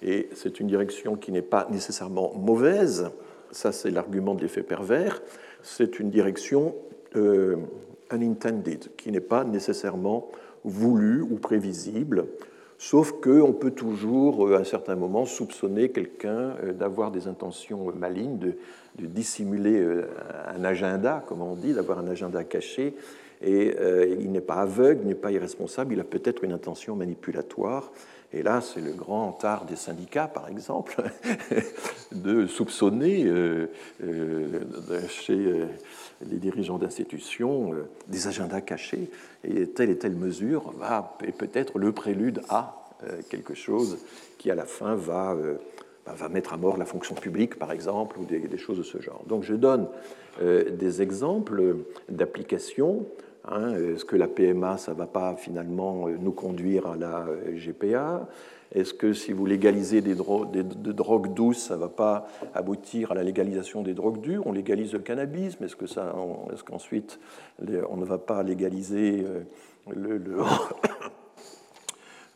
Et c'est une direction qui n'est pas nécessairement mauvaise, ça c'est l'argument de l'effet pervers, c'est une direction unintended, qui n'est pas nécessairement voulue ou prévisible, Sauf qu'on peut toujours, euh, à un certain moment, soupçonner quelqu'un euh, d'avoir des intentions malignes, de, dissimuler euh, un agenda, comme on dit, d'avoir un agenda caché. Et il n'est pas aveugle, il n'est pas irresponsable, il a peut-être une intention manipulatoire. Et là, c'est le grand art des syndicats, par exemple, de soupçonner chez les dirigeants d'institutions des agendas cachés. Et telle et telle mesure va peut-être le prélude à euh, quelque chose qui, à la fin, va euh, bah, va mettre à mort la fonction publique, par exemple, ou des, choses de ce genre. Donc je donne des exemples d'applications. Hein, Est-ce que la PMA, ça ne va pas finalement nous conduire à la GPA est-ce que si vous légalisez des, drogues douces, ça ne va pas aboutir à la légalisation des drogues dures? On légalise le cannabis, mais est-ce que ça, est-ce qu'ensuite on ne va pas légaliser euh,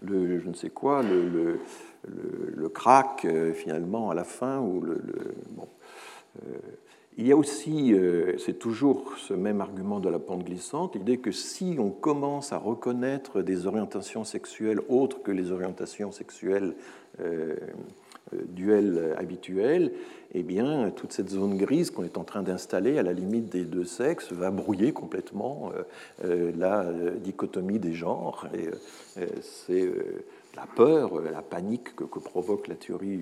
le, je ne sais quoi, le, crack euh, finalement à la fin ou le, bon, euh, il y a aussi, euh, c'est toujours ce même argument de la pente glissante, l'idée que si on commence à reconnaître des orientations sexuelles autres que les orientations sexuelles euh, euh, duelles habituelles, eh bien, toute cette zone grise qu'on est en train d'installer à la limite des deux sexes va brouiller complètement la dichotomie des genres. C'est la peur, la panique que, provoque la théorie,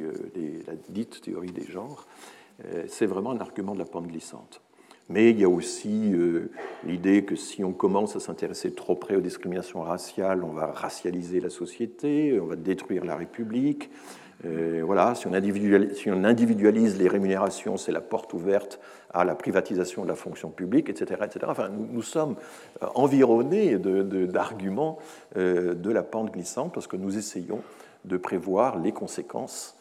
la dite théorie des genres. Euh, c'est vraiment un argument de la pente glissante. Mais il y a aussi euh, l'idée que si on commence à s'intéresser trop près aux discriminations raciales, on va racialiser la société, on va détruire la République. Euh, voilà, si on, individualise, les rémunérations, c'est la porte ouverte à la privatisation de la fonction publique, etc. etc. Enfin, nous, sommes environnés d'arguments de la pente glissante parce que nous essayons de prévoir les conséquences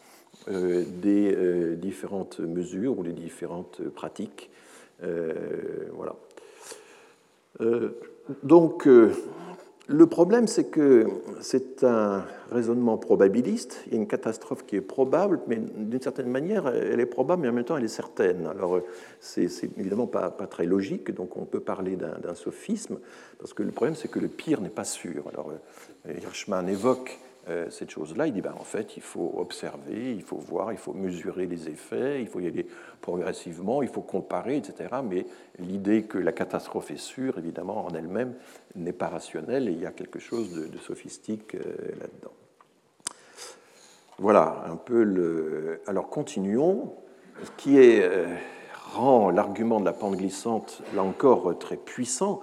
des euh, différentes mesures ou des différentes pratiques. Euh, voilà. donc, le problème, c'est que c'est un raisonnement probabiliste. Il y a une catastrophe qui est probable, mais d'une certaine manière, elle est probable, mais en même temps, elle est certaine. Alors, c'est évidemment pas, très logique, donc on peut parler d'un sophisme, parce que le problème, c'est que le pire n'est pas sûr. Alors, Hirschman évoque euh, cette chose-là, il dit ben, en fait, il faut observer, il faut voir, il faut mesurer les effets, il faut y aller progressivement, il faut comparer, etc. Mais l'idée que la catastrophe est sûre, évidemment, en elle-même, n'est pas rationnelle et il y a quelque chose de, sophistique euh, là-dedans. Voilà un peu le. Alors continuons. Ce qui euh, rend l'argument de la pente glissante, là encore, très puissant,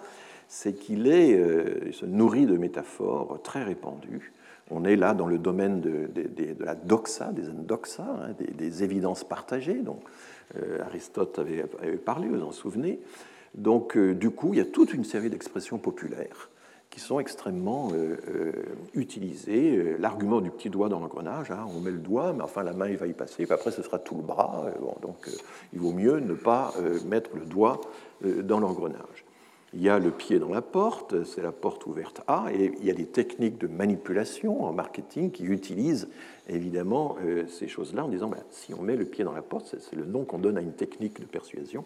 c'est qu'il est, se nourrit de métaphores très répandues on est là dans le domaine de, la doxa, des endoxa, hein, des, évidences partagées, dont euh, Aristote avait, parlé, vous en souvenez. Donc, euh, du coup, il y a toute une série d'expressions populaires qui sont extrêmement euh, utilisées. L'argument du petit doigt dans l'engrenage, hein, on met le doigt, mais enfin la main il va y passer, puis après ce sera tout le bras. donc, il vaut mieux ne pas mettre le doigt dans l'engrenage. Il y a le pied dans la porte, c'est la porte ouverte A, et il y a des techniques de manipulation en marketing qui utilisent évidemment euh, ces choses-là en disant ben, si on met le pied dans la porte, c'est le nom qu'on donne à une technique de persuasion.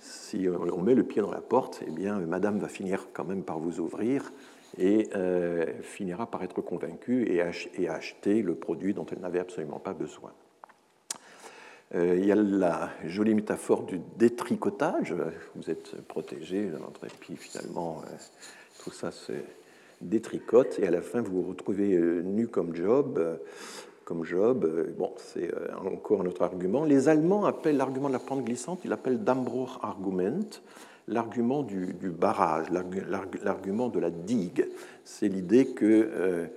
Si on met le pied dans la porte, eh bien, madame va finir quand même par vous ouvrir et euh, finira par être convaincue et, et acheter le produit dont elle n'avait absolument pas besoin. Euh, il y a la jolie métaphore du détricotage. Vous êtes protégé votre épi, finalement, euh, tout ça se détricote, et à la fin, vous vous retrouvez euh, nu comme Job. Comme Job, bon, c'est encore un autre argument. Les Allemands appellent l'argument de la pente glissante, ils l'appellent Dambruch-Argument, l'argument du, barrage, l'argument de la digue. C'est l'idée que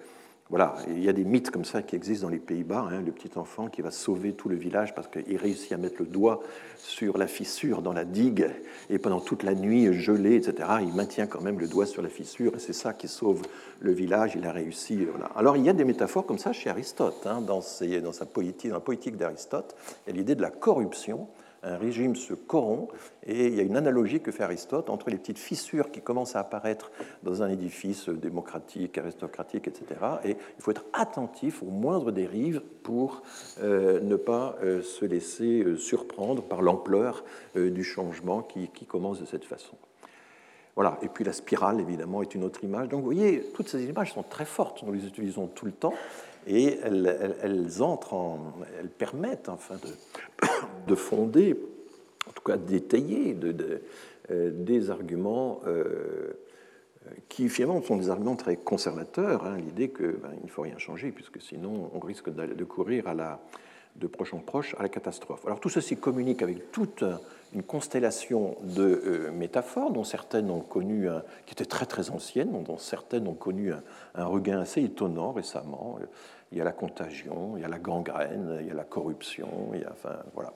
voilà, il y a des mythes comme ça qui existent dans les Pays-Bas. Hein, le petit enfant qui va sauver tout le village parce qu'il réussit à mettre le doigt sur la fissure dans la digue et pendant toute la nuit gelée, etc., il maintient quand même le doigt sur la fissure et c'est ça qui sauve le village. Il a réussi. Alors il y a des métaphores comme ça chez Aristote, hein, dans, sa la politique d'Aristote. Il l'idée de la corruption un régime se corrompt, et il y a une analogie que fait Aristote entre les petites fissures qui commencent à apparaître dans un édifice démocratique, aristocratique, etc. Et il faut être attentif aux moindres dérives pour euh, ne pas euh, se laisser euh, surprendre par l'ampleur du changement qui, commence de cette façon. Voilà. Et puis la spirale, évidemment, est une autre image. Donc vous voyez, toutes ces images sont très fortes, nous les utilisons tout le temps et elles, entrent en, elles permettent enfin de, de, fonder, en tout cas d'étayer de, euh, des arguments euh, qui finalement sont des arguments très conservateurs, hein, l'idée qu'il ben, ne faut rien changer, puisque sinon on risque de, courir à la, de proche en proche à la catastrophe. Alors tout ceci communique avec toute une constellation de euh, métaphores, dont certaines ont connu, qui étaient très très anciennes, dont certaines ont connu un, un regain assez étonnant récemment. il y a la contagion, il y a la gangrène, il y a la corruption, il y a, enfin, voilà.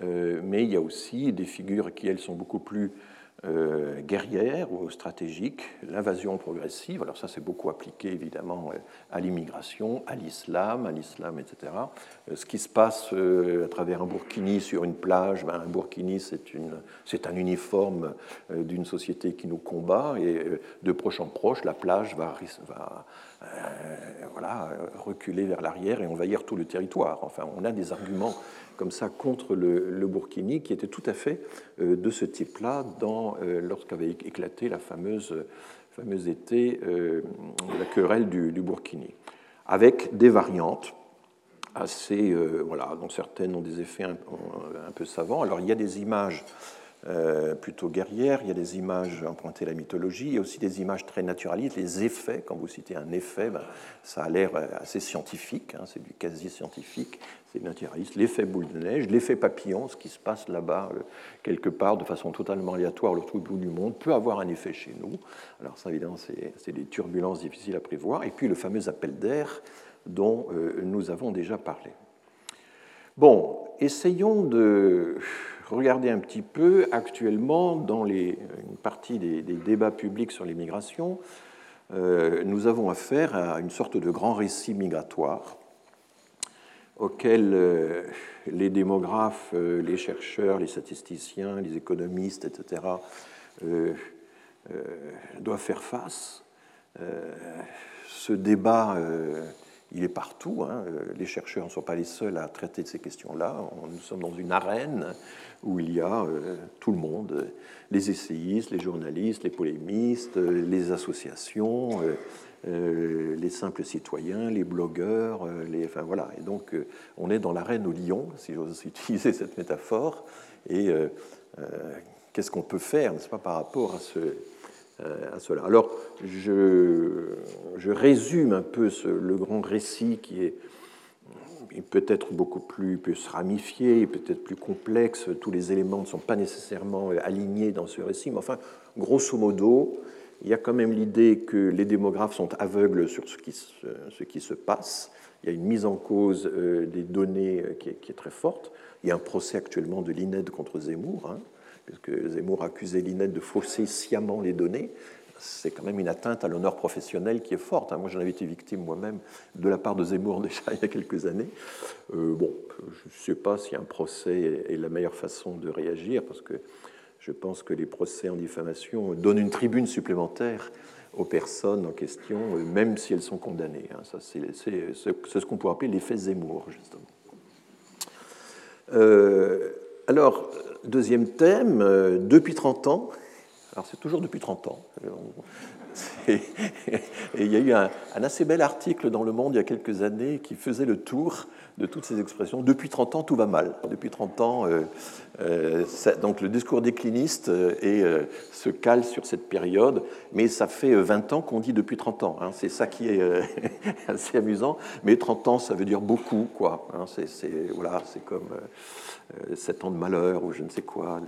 Mais il y a aussi des figures qui, elles, sont beaucoup plus euh, guerrière ou stratégique, l'invasion progressive, alors ça c'est beaucoup appliqué évidemment euh, à l'immigration, à l'islam, à l'islam, etc. Euh, ce qui se passe à travers un burkini sur une plage, ben, un burkini c'est un uniforme d'une société qui nous combat et de proche en proche, la plage va voilà, reculer vers l'arrière et envahir tout le territoire. Enfin, on a des arguments comme ça contre le, Burkini, qui était tout à fait euh, de ce type-là euh, lorsqu'avait éclaté la fameuse, fameuse été euh, de la querelle du, du, Burkini, avec des variantes assez, voilà, dont certaines ont des effets un, peu savants. Alors il y a des images plutôt guerrières, il y a des images empruntées à la mythologie, il y a aussi des images très naturalistes. Les effets, quand vous citez un effet, ben, ça a l'air assez scientifique, hein, c'est du quasi scientifique naturaliste, l'effet boule de neige, l'effet papillon, ce qui se passe là-bas, euh, quelque part, de façon totalement aléatoire, l'autre bout du monde, peut avoir un effet chez nous. Alors ça, évidemment, c'est des turbulences difficiles à prévoir. Et puis le fameux appel d'air dont euh, nous avons déjà parlé. Bon, essayons de regarder un petit peu actuellement dans les, une partie des, débats publics sur l'immigration. Euh, nous avons affaire à une sorte de grand récit migratoire auxquels euh, les démographes, euh, les chercheurs, les statisticiens, les économistes, etc., doivent faire face. Ce débat, il est partout. Hein. Les chercheurs ne sont pas les seuls à traiter de ces questions-là. Nous sommes dans une arène où il y a tout le monde, les essayistes, les journalistes, les polémistes, les associations, euh, les simples citoyens, les blogueurs, euh, les, enfin voilà. Et donc euh, on est dans l'arène au lion, si j'ose utiliser cette métaphore. Et qu'est-ce qu'on peut faire, n'est-ce pas, par rapport à, ce, à cela? Alors je, je, résume un peu ce, le grand récit qui est peut-être beaucoup plus, plus ramifié, peut-être plus complexe. Tous les éléments ne sont pas nécessairement alignés dans ce récit, mais enfin, grosso modo, il y a quand même l'idée que les démographes sont aveugles sur ce qui se, passe. Il y a une mise en cause euh, des données euh, qui est, très forte. Il y a un procès actuellement de l'INED contre Zemmour, hein, puisque Zemmour a accusé l'INED de fausser sciemment les données. C'est quand même une atteinte à l'honneur professionnel qui est forte. Hein. Moi, j'en avais été victime moi-même de la part de Zemmour déjà il y a quelques années. Euh, bon, je ne sais pas si un procès est la meilleure façon de réagir, parce que je pense que les procès en diffamation donnent une tribune supplémentaire aux personnes en question, même si elles sont condamnées. Hein. Ça, c'est, ce qu'on pourrait appeler l'effet Zemmour, justement. Euh, alors, deuxième thème, euh, depuis 30 ans, alors c'est toujours depuis 30 ans, et il y a eu un, assez bel article dans Le Monde il y a quelques années qui faisait le tour de toutes ces expressions. Depuis 30 ans, tout va mal. Depuis 30 ans, euh, euh, donc le discours décliniste euh, se cale sur cette période, mais ça fait 20 ans qu'on dit depuis 30 ans. Hein. c'est ça qui est assez amusant. Mais 30 ans, ça veut dire beaucoup, quoi. Hein. c'est, voilà, c'est comme 7 ans de malheur ou je ne sais quoi.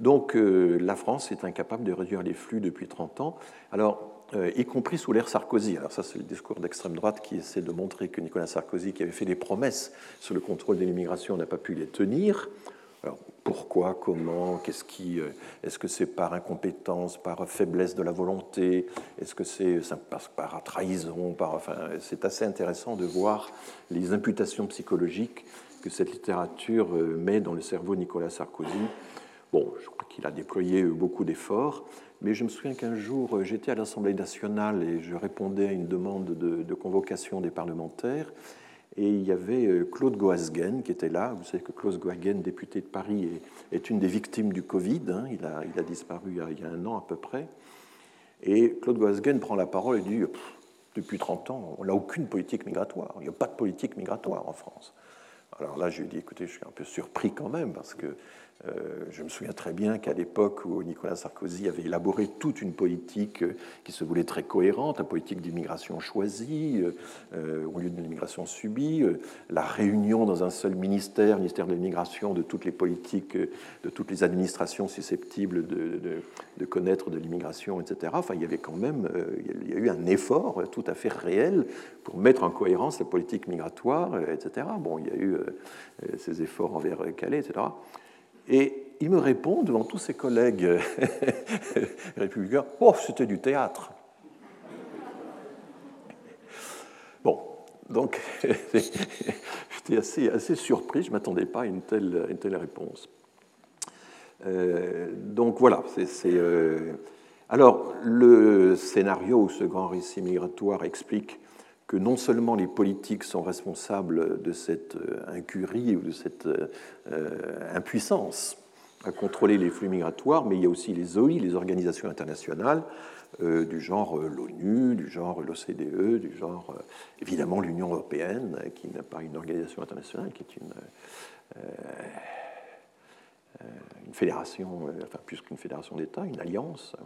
Donc euh, la France est incapable de réduire les flux depuis 30 ans, alors, euh, y compris sous l'ère Sarkozy. Alors ça, c'est le discours d'extrême droite qui essaie de montrer que Nicolas Sarkozy, qui avait fait des promesses sur le contrôle de l'immigration, n'a pas pu les tenir. Alors, pourquoi, comment, qu'est-ce qui, euh, est-ce que c'est par incompétence, par faiblesse de la volonté, est-ce que c'est par, par trahison, par, enfin, c'est assez intéressant de voir les imputations psychologiques que cette littérature met dans le cerveau de Nicolas Sarkozy Bon, je crois qu'il a déployé beaucoup d'efforts, mais je me souviens qu'un jour, euh, j'étais à l'Assemblée nationale et je répondais à une demande de, convocation des parlementaires. Et il y avait euh, Claude Goasguen qui était là. Vous savez que Claude Goasguen, député de Paris, est, une des victimes du Covid. Hein. Il, a, il, a, disparu il y a, un an à peu près. Et Claude Goasguen prend la parole et dit Depuis 30 ans, on n'a aucune politique migratoire. Il n'y a pas de politique migratoire en France. Alors là, je lui ai dit, écoutez, je suis un peu surpris quand même, parce que euh, je me souviens très bien qu'à l'époque où Nicolas Sarkozy avait élaboré toute une politique euh, qui se voulait très cohérente, la politique d'immigration choisie euh, au lieu d'une immigration subie, la réunion dans un seul ministère, ministère de l'immigration, de toutes les politiques, de toutes les administrations susceptibles de, de, connaître de l'immigration, etc. Enfin, il y avait quand même il y a eu un effort tout à fait réel pour mettre en cohérence la politique migratoire, etc. Bon, il y a eu ces efforts envers Calais, etc. Et il me répond devant tous ses collègues républicains Oh, c'était du théâtre. Bon, donc j'étais assez, assez surpris, je ne m'attendais pas à une telle, une telle réponse. Euh, donc voilà, c'est. Euh, alors, le scénario ou ce grand récit migratoire explique non seulement les politiques sont responsables de cette euh, incurie ou de cette euh, impuissance à contrôler les flux migratoires, mais il y a aussi les OI, les organisations internationales, euh, du genre l'ONU, du genre l'OCDE, du genre évidemment l'Union européenne, qui n'est pas une organisation internationale, qui est une, une fédération, enfin plus qu'une fédération d'États, une alliance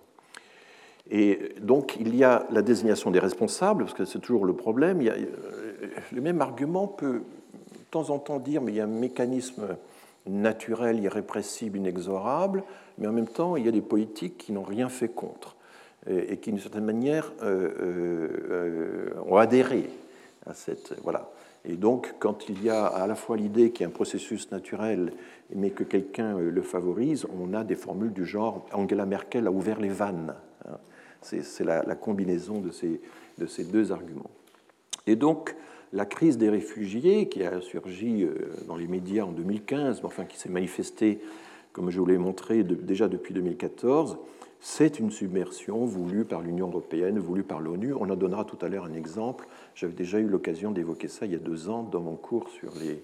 et donc, il y a la désignation des responsables, parce que c'est toujours le problème. Il le même argument peut de temps en temps dire, mais il y a un mécanisme naturel, irrépressible, inexorable, mais en même temps, il y a des politiques qui n'ont rien fait contre et, qui, d'une certaine manière, euh, euh, euh, ont adhéré à cette. Voilà. Et donc, quand il y a à la fois l'idée qu'il y a un processus naturel, mais que quelqu'un le favorise, on a des formules du genre Angela Merkel a ouvert les vannes. C'est la, combinaison de ces, de ces, deux arguments. Et donc, la crise des réfugiés, qui a surgi euh, dans les médias en 2015, mais enfin qui s'est manifestée, comme je vous l'ai montré, déjà depuis 2014, c'est une submersion voulue par l'Union européenne, voulue par l'ONU. On en donnera tout à l'heure un exemple. J'avais déjà eu l'occasion d'évoquer ça il y a deux ans dans mon cours sur les,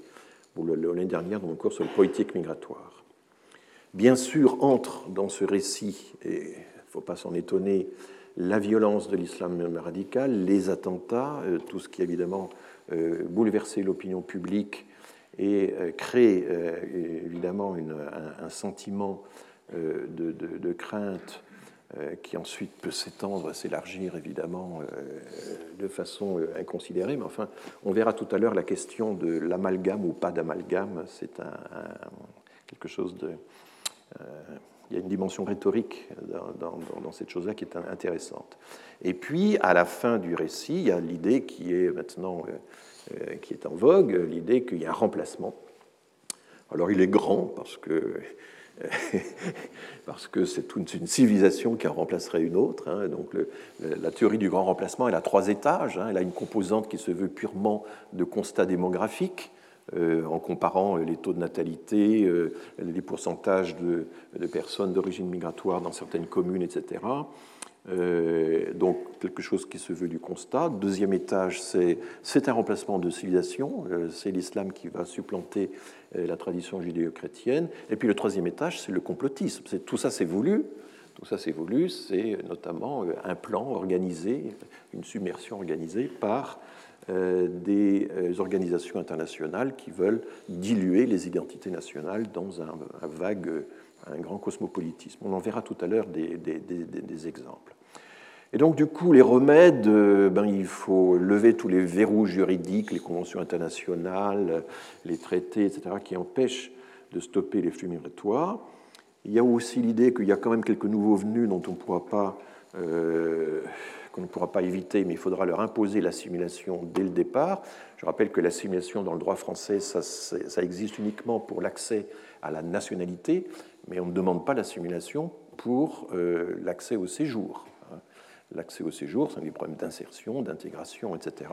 l'année dernière dans mon cours sur les politiques migratoires. Bien sûr, entre dans ce récit, et faut pas s'en étonner, la violence de l'islam radical, les attentats, euh, tout ce qui évidemment euh, bouleversé l'opinion publique et euh, créé évidemment un, sentiment de, crainte qui ensuite peut s'étendre, s'élargir évidemment de façon inconsidérée. Mais enfin, on verra tout à l'heure la question de l'amalgame ou pas d'amalgame. C'est quelque chose de il y a une dimension rhétorique dans, cette chose-là qui est intéressante. Et puis, à la fin du récit, il y a l'idée qui est maintenant euh, euh, qui est en vogue, l'idée qu'il y a un remplacement. Alors, il est grand parce que parce que c'est toute une civilisation qui en remplacerait une autre. Hein. Donc la théorie du grand remplacement, elle a trois étages. Hein. Elle a une composante qui se veut purement de constat démographique, en comparant les taux de natalité, euh, les pourcentages de, personnes d'origine migratoire dans certaines communes, etc. Euh, donc quelque chose qui se veut du constat. Deuxième étage, c'est un remplacement de civilisation, c'est l'islam qui va supplanter la tradition judéo-chrétienne. Et puis le troisième étage, c'est le complotisme. Tout ça, c'est voulu. Tout ça, c'est voulu. C'est notamment un plan organisé, une submersion organisée par euh, des euh, organisations internationales qui veulent diluer les identités nationales dans un, vague, un grand cosmopolitisme. On en verra tout à l'heure des, exemples. Et donc, du coup, les remèdes, euh, ben, il faut lever tous les verrous juridiques, les conventions internationales, les traités, etc., qui empêchent de stopper les flux migratoires. Il y a aussi l'idée qu'il y a quand même quelques nouveaux venus dont on ne pourra pas qu'on ne pourra pas éviter, mais il faudra leur imposer l'assimilation dès le départ. Je rappelle que l'assimilation dans le droit français, ça, existe uniquement pour l'accès à la nationalité, mais on ne demande pas l'assimilation pour euh, l'accès au séjour. L'accès au séjour, c'est des problèmes d'insertion, d'intégration, etc.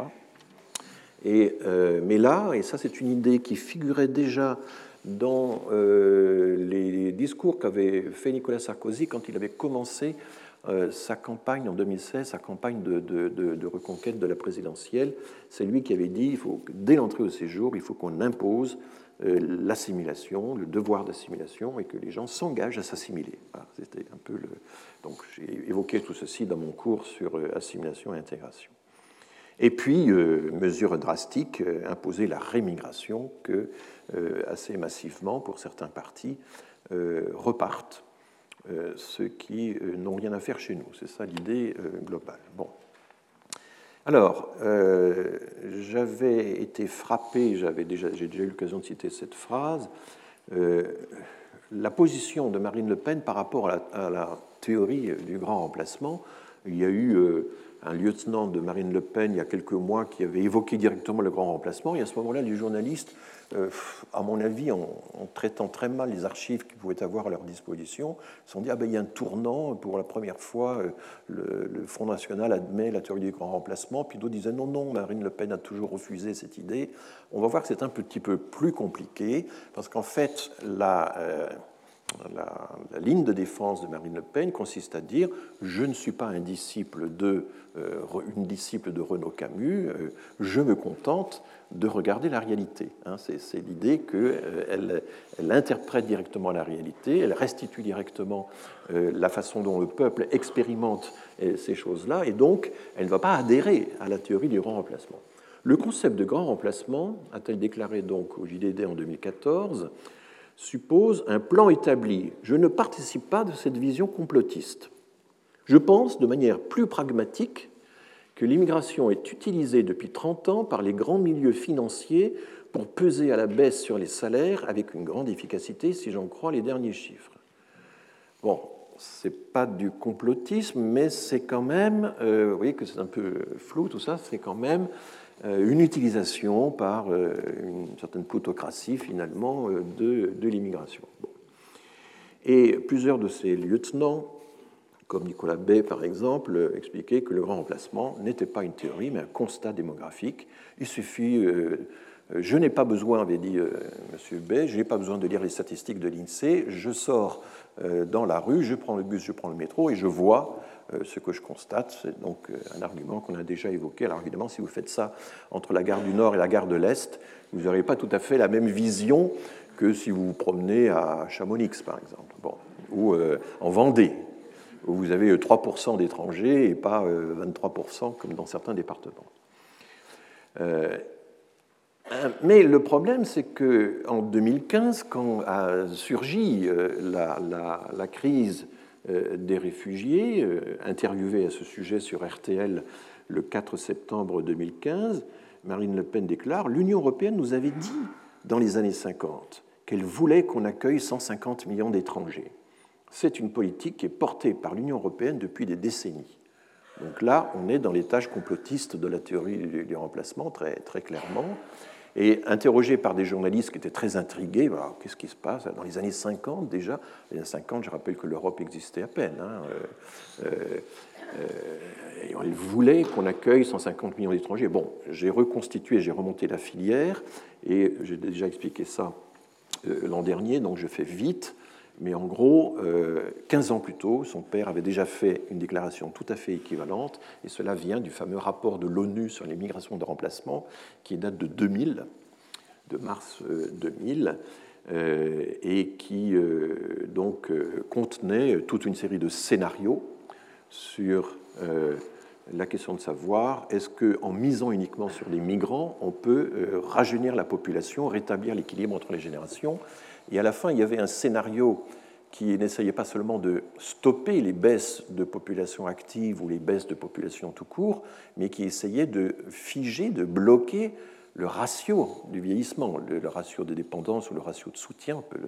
Et, euh, mais là, et ça c'est une idée qui figurait déjà dans euh, les discours qu'avait fait Nicolas Sarkozy quand il avait commencé euh, sa campagne en 2016, sa campagne de, reconquête de la présidentielle, c'est lui qui avait dit il faut dès l'entrée au séjour, il faut qu'on impose euh, l'assimilation, le devoir d'assimilation, et que les gens s'engagent à s'assimiler. C'était un peu le. Donc j'ai évoqué tout ceci dans mon cours sur euh, assimilation et intégration. Et puis, mesure drastique, imposer la rémigration que, assez massivement, pour certains partis, repartent ceux qui n'ont rien à faire chez nous. C'est ça l'idée globale. Bon. Alors, euh, j'avais été frappé, j'avais déjà, j'ai déjà eu l'occasion de citer cette phrase, euh, la position de Marine Le Pen par rapport à la, théorie du grand remplacement. Il y a eu euh, un lieutenant de Marine Le Pen il y a quelques mois qui avait évoqué directement le grand remplacement, et à ce moment-là, les journalistes euh, à mon avis, en, traitant très mal les archives qu'ils pouvaient avoir à leur disposition, se sont dit ah ben, il y a un tournant, pour la première fois, euh, le, Front National admet la théorie du grand remplacement, puis d'autres disaient non, non, Marine Le Pen a toujours refusé cette idée. On va voir que c'est un petit peu plus compliqué, parce qu'en fait, la. Euh, la, ligne de défense de Marine Le Pen consiste à dire je ne suis pas un disciple de, euh, une disciple de Renaud Camus, euh, je me contente de regarder la réalité. Hein. c'est l'idée qu'elle euh, elle interprète directement la réalité, elle restitue directement la façon dont le peuple expérimente ces choses-là, et donc elle ne va pas adhérer à la théorie du grand remplacement. Le concept de grand remplacement, a-t-elle déclaré donc au JDD en 2014, suppose un plan établi. Je ne participe pas de cette vision complotiste. Je pense de manière plus pragmatique que l'immigration est utilisée depuis 30 ans par les grands milieux financiers pour peser à la baisse sur les salaires avec une grande efficacité, si j'en crois les derniers chiffres. Bon, ce n'est pas du complotisme, mais c'est quand même, euh, vous voyez que c'est un peu flou tout ça, c'est quand même une utilisation par euh, une certaine plutocratie finalement euh, de, de l'immigration. Et plusieurs de ces lieutenants, comme Nicolas Bay par exemple, expliquaient que le grand remplacement n'était pas une théorie mais un constat démographique. Il suffit, je n'ai pas besoin, avait dit M. Bay, je n'ai pas besoin de lire les statistiques de l'INSEE, je sors dans la rue, je prends le bus, je prends le métro et je vois euh, ce que je constate, c'est donc euh, un argument qu'on a déjà évoqué. Alors évidemment, si vous faites ça entre la gare du Nord et la gare de l'Est, vous n'aurez pas tout à fait la même vision que si vous vous promenez à Chamonix, par exemple, ou euh, en Vendée, où vous avez 3% d'étrangers et pas 23% comme dans certains départements. Mais le problème, c'est qu'en 2015, quand a surgi la, crise euh, des réfugiés, euh, interviewés à ce sujet sur RTL le 4 septembre 2015, Marine Le Pen déclare L'Union européenne nous avait dit dans les années 50 qu'elle voulait qu'on accueille 150 millions d'étrangers. C'est une politique qui est portée par l'Union européenne depuis des décennies. Donc là, on est dans les tâches complotistes de la théorie du remplacement, très, très clairement. Et interrogé par des journalistes qui étaient très intrigués, qu'est-ce qui se passe Dans les années 50 déjà, les années 50, je rappelle que l'Europe existait à peine. Hein, euh, euh, et on voulait qu'on accueille 150 millions d'étrangers. Bon, j'ai reconstitué, j'ai remonté la filière, et j'ai déjà expliqué ça euh, l'an dernier, donc je fais vite. Mais en gros, 15 ans plus tôt, son père avait déjà fait une déclaration tout à fait équivalente, et cela vient du fameux rapport de l'ONU sur les migrations de remplacement, qui date de 2000, de mars 2000, euh, et qui euh, donc contenait toute une série de scénarios sur la question de savoir est-ce qu'en misant uniquement sur les migrants, on peut rajeunir la population, rétablir l'équilibre entre les générations et à la fin, il y avait un scénario qui n'essayait pas seulement de stopper les baisses de population active ou les baisses de population tout court, mais qui essayait de figer, de bloquer le ratio du vieillissement, le, ratio de dépendance ou le ratio de soutien, on peut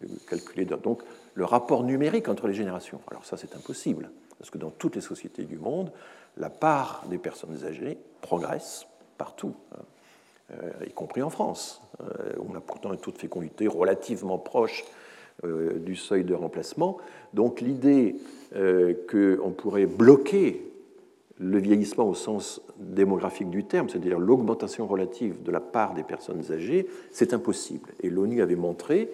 le, calculer. Donc le rapport numérique entre les générations. Alors ça, c'est impossible, parce que dans toutes les sociétés du monde, la part des personnes âgées progresse partout. Euh, y compris en France. Euh, on a pourtant un taux de fécondité relativement proche euh, du seuil de remplacement. Donc l'idée qu'on pourrait bloquer le vieillissement au sens démographique du terme, c'est-à-dire l'augmentation relative de la part des personnes âgées, c'est impossible. Et l'ONU avait montré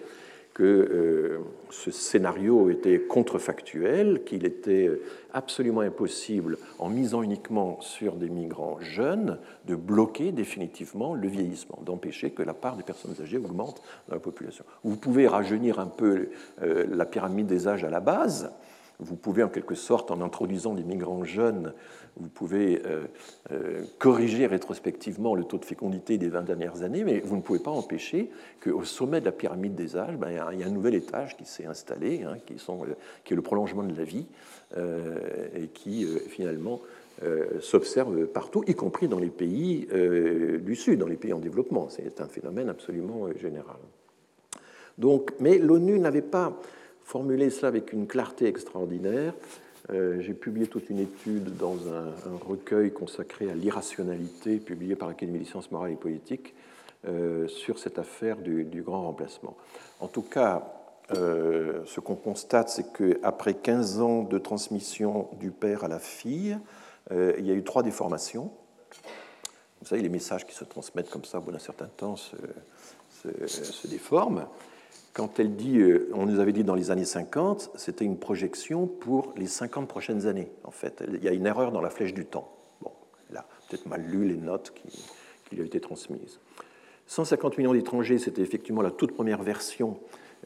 que euh, ce scénario était contrefactuel, qu'il était absolument impossible, en misant uniquement sur des migrants jeunes, de bloquer définitivement le vieillissement, d'empêcher que la part des personnes âgées augmente dans la population. Vous pouvez rajeunir un peu euh, la pyramide des âges à la base, vous pouvez en quelque sorte, en introduisant des migrants jeunes, vous pouvez euh, euh, corriger rétrospectivement le taux de fécondité des 20 dernières années, mais vous ne pouvez pas empêcher qu'au sommet de la pyramide des âges, ben, il y a un nouvel étage qui s'est installé, hein, qui, euh, qui, est le prolongement de la vie, et qui finalement s'observe partout, y compris dans les pays du Sud, dans les pays en développement. C'est un phénomène absolument général. Donc, mais l'ONU n'avait pas formulé cela avec une clarté extraordinaire. Euh, j'ai publié toute une étude dans un, recueil consacré à l'irrationalité, publié par l'Académie des sciences morales et politiques, euh, sur cette affaire du, grand remplacement. En tout cas, euh, ce qu'on constate, c'est qu'après 15 ans de transmission du père à la fille, il y a eu trois déformations. Vous savez, les messages qui se transmettent comme ça au bout d'un certain temps se, se déforment quand elle dit, euh, on nous avait dit dans les années 50, c'était une projection pour les 50 prochaines années, en fait. Il y a une erreur dans la flèche du temps. Bon, elle a peut-être mal lu les notes qui, lui ont été transmises. 150 millions d'étrangers, c'était effectivement la toute première version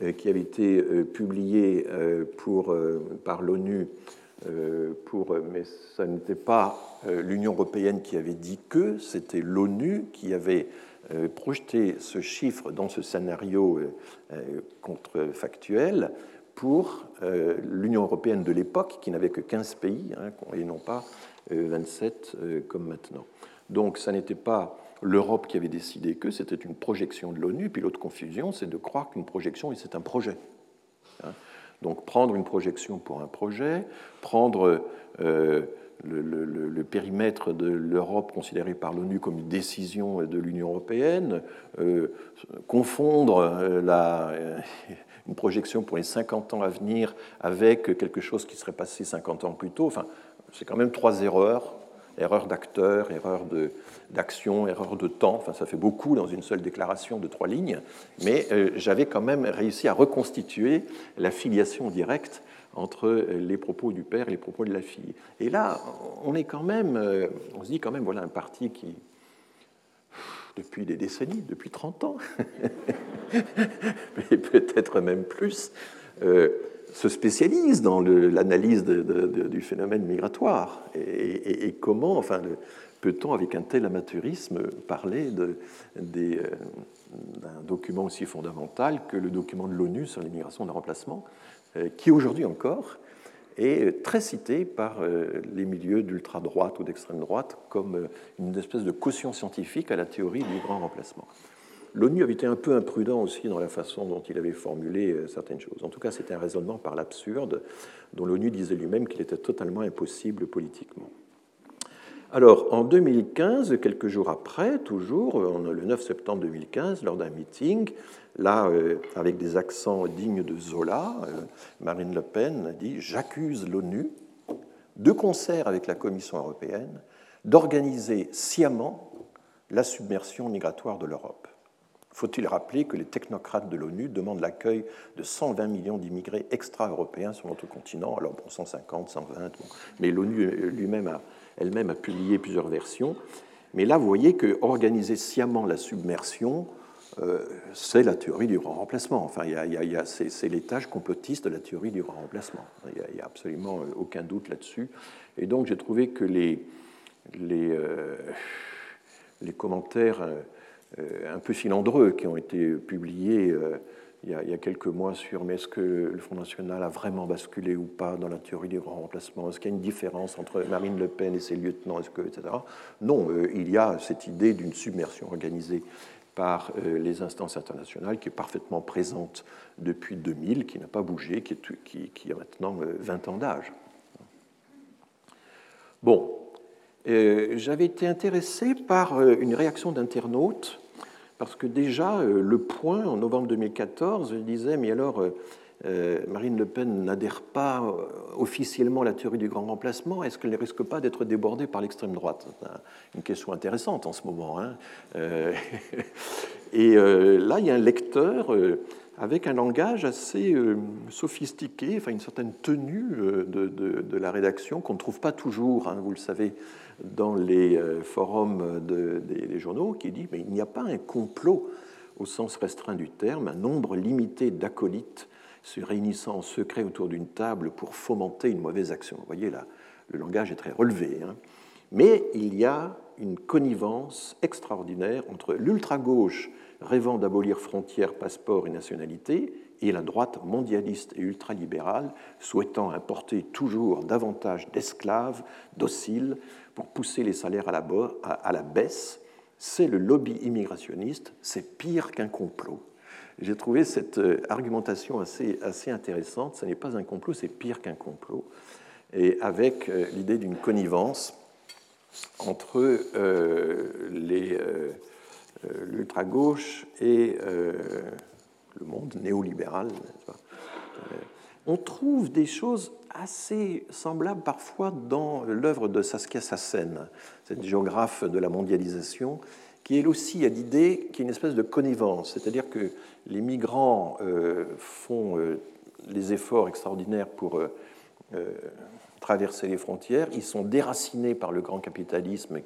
euh, qui avait été euh, publiée par l'ONU, pour, mais ça n'était pas l'Union européenne qui avait dit que, c'était l'ONU qui avait projeter ce chiffre dans ce scénario euh, euh, contrefactuel pour l'Union européenne de l'époque, qui n'avait que 15 pays, hein, et non pas 27 comme maintenant. Donc, ça n'était pas l'Europe qui avait décidé que, c'était une projection de l'ONU. Puis l'autre confusion, c'est de croire qu'une projection, c'est un projet. Hein. Donc, prendre une projection pour un projet, prendre le, périmètre de l'Europe considéré par l'ONU comme une décision de l'Union européenne, euh, confondre euh, la, euh, une projection pour les 50 ans à venir avec quelque chose qui serait passé 50 ans plus tôt, enfin, c'est quand même trois erreurs. Erreur d'acteur, erreur d'action, erreur de temps, enfin ça fait beaucoup dans une seule déclaration de trois lignes, mais j'avais quand même réussi à reconstituer la filiation directe entre les propos du père et les propos de la fille. Et là, on est quand même, euh, on se dit quand même, voilà un parti qui, depuis des décennies, depuis 30 ans, mais peut-être même plus, euh, se spécialise dans l'analyse du phénomène migratoire. Et, comment, enfin, peut-on, avec un tel amateurisme, parler euh, d'un document aussi fondamental que le document de l'ONU sur l'immigration de remplacement? Qui aujourd'hui encore est très cité par euh, les milieux d'ultra-droite ou d'extrême droite comme euh, une espèce de caution scientifique à la théorie du grand remplacement. L'ONU avait été un peu imprudent aussi dans la façon dont il avait formulé certaines choses. En tout cas, c'était un raisonnement par l'absurde dont l'ONU disait lui-même qu'il était totalement impossible politiquement. Alors, en 2015, quelques jours après, toujours, le 9 septembre 2015, lors d'un meeting, là, euh, avec des accents dignes de Zola, euh, Marine Le Pen dit J'accuse l'ONU, de concert avec la Commission européenne, d'organiser sciemment la submersion migratoire de l'Europe. Faut-il rappeler que les technocrates de l'ONU demandent l'accueil de 120 millions d'immigrés extra-européens sur notre continent? Alors, bon, 150, 120, mais l'ONU elle-même a publié plusieurs versions. Mais là, vous voyez que organiser sciemment la submersion, euh, c'est la théorie du grand remplacement. Enfin, c'est l'étage complotiste de la théorie du grand remplacement. Il n'y a, absolument euh, aucun doute là-dessus. Et donc, j'ai trouvé que les, euh, commentaires un peu filandreux qui ont été publiés il y, a, quelques mois sur mais est-ce que le Front National a vraiment basculé ou pas dans la théorie du grand remplacement? Est-ce qu'il y a une différence entre Marine Le Pen et ses lieutenants? Etc. Non, il y a cette idée d'une submersion organisée par euh, les instances internationales qui est parfaitement présente depuis 2000, qui n'a pas bougé, qui, est, qui, a maintenant 20 euh, ans d'âge. Bon, j'avais été intéressé par une réaction d'internautes parce que déjà, euh, Le Point, en novembre 2014, disait, mais alors, euh, euh, Marine Le Pen n'adhère pas officiellement à la théorie du grand remplacement, est-ce qu'elle ne risque pas d'être débordée par l'extrême droite? Une question intéressante en ce moment. Hein. et là, il y a un lecteur avec un langage assez sophistiqué, enfin une certaine tenue de, la rédaction qu'on ne trouve pas toujours, hein, vous le savez, dans les euh, forums des, journaux qui dit mais il n'y a pas un complot au sens restreint du terme, un nombre limité d'acolytes se réunissant en secret autour d'une table pour fomenter une mauvaise action. Vous voyez là, le langage est très relevé. Hein. Mais il y a une connivence extraordinaire entre l'ultra-gauche rêvant d'abolir frontières, passeports et nationalités et la droite mondialiste et ultralibérale souhaitant importer toujours davantage d'esclaves dociles pour pousser les salaires à la, à la baisse. C'est le lobby immigrationniste, c'est pire qu'un complot. J'ai trouvé cette euh, argumentation assez, assez intéressante. Ce n'est pas un complot, c'est pire qu'un complot. Et avec euh, l'idée d'une connivence entre euh, l'ultra-gauche et le monde néolibéral. On trouve des choses assez semblables parfois dans l'œuvre de Saskia Sassen, cette géographe de la mondialisation, qui elle aussi a l'idée qu'il y a une espèce de connivence, c'est-à-dire que les migrants euh, font euh, les efforts extraordinaires pour euh, traverser les frontières, ils sont déracinés par le grand capitalisme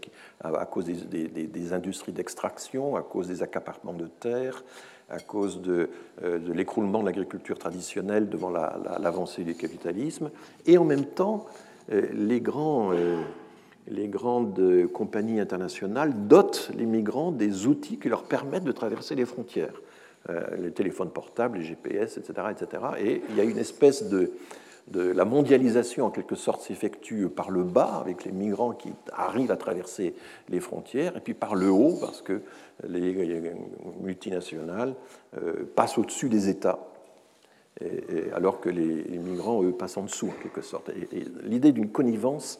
à cause des, industries d'extraction, à cause des accaparements de terres, à cause de, l'écroulement de l'agriculture traditionnelle devant l'avancée du capitalisme, et en même temps, les grandes compagnies internationales dotent les migrants des outils qui leur permettent de traverser les frontières. Euh, les téléphones portables, les GPS, etc., etc. Et il y a une espèce de, la mondialisation, en quelque sorte, s'effectue par le bas, avec les migrants qui arrivent à traverser les frontières, et puis par le haut, parce que les multinationales euh, passent au-dessus des États, alors que les, migrants, eux, passent en dessous, en quelque sorte. et l'idée d'une connivence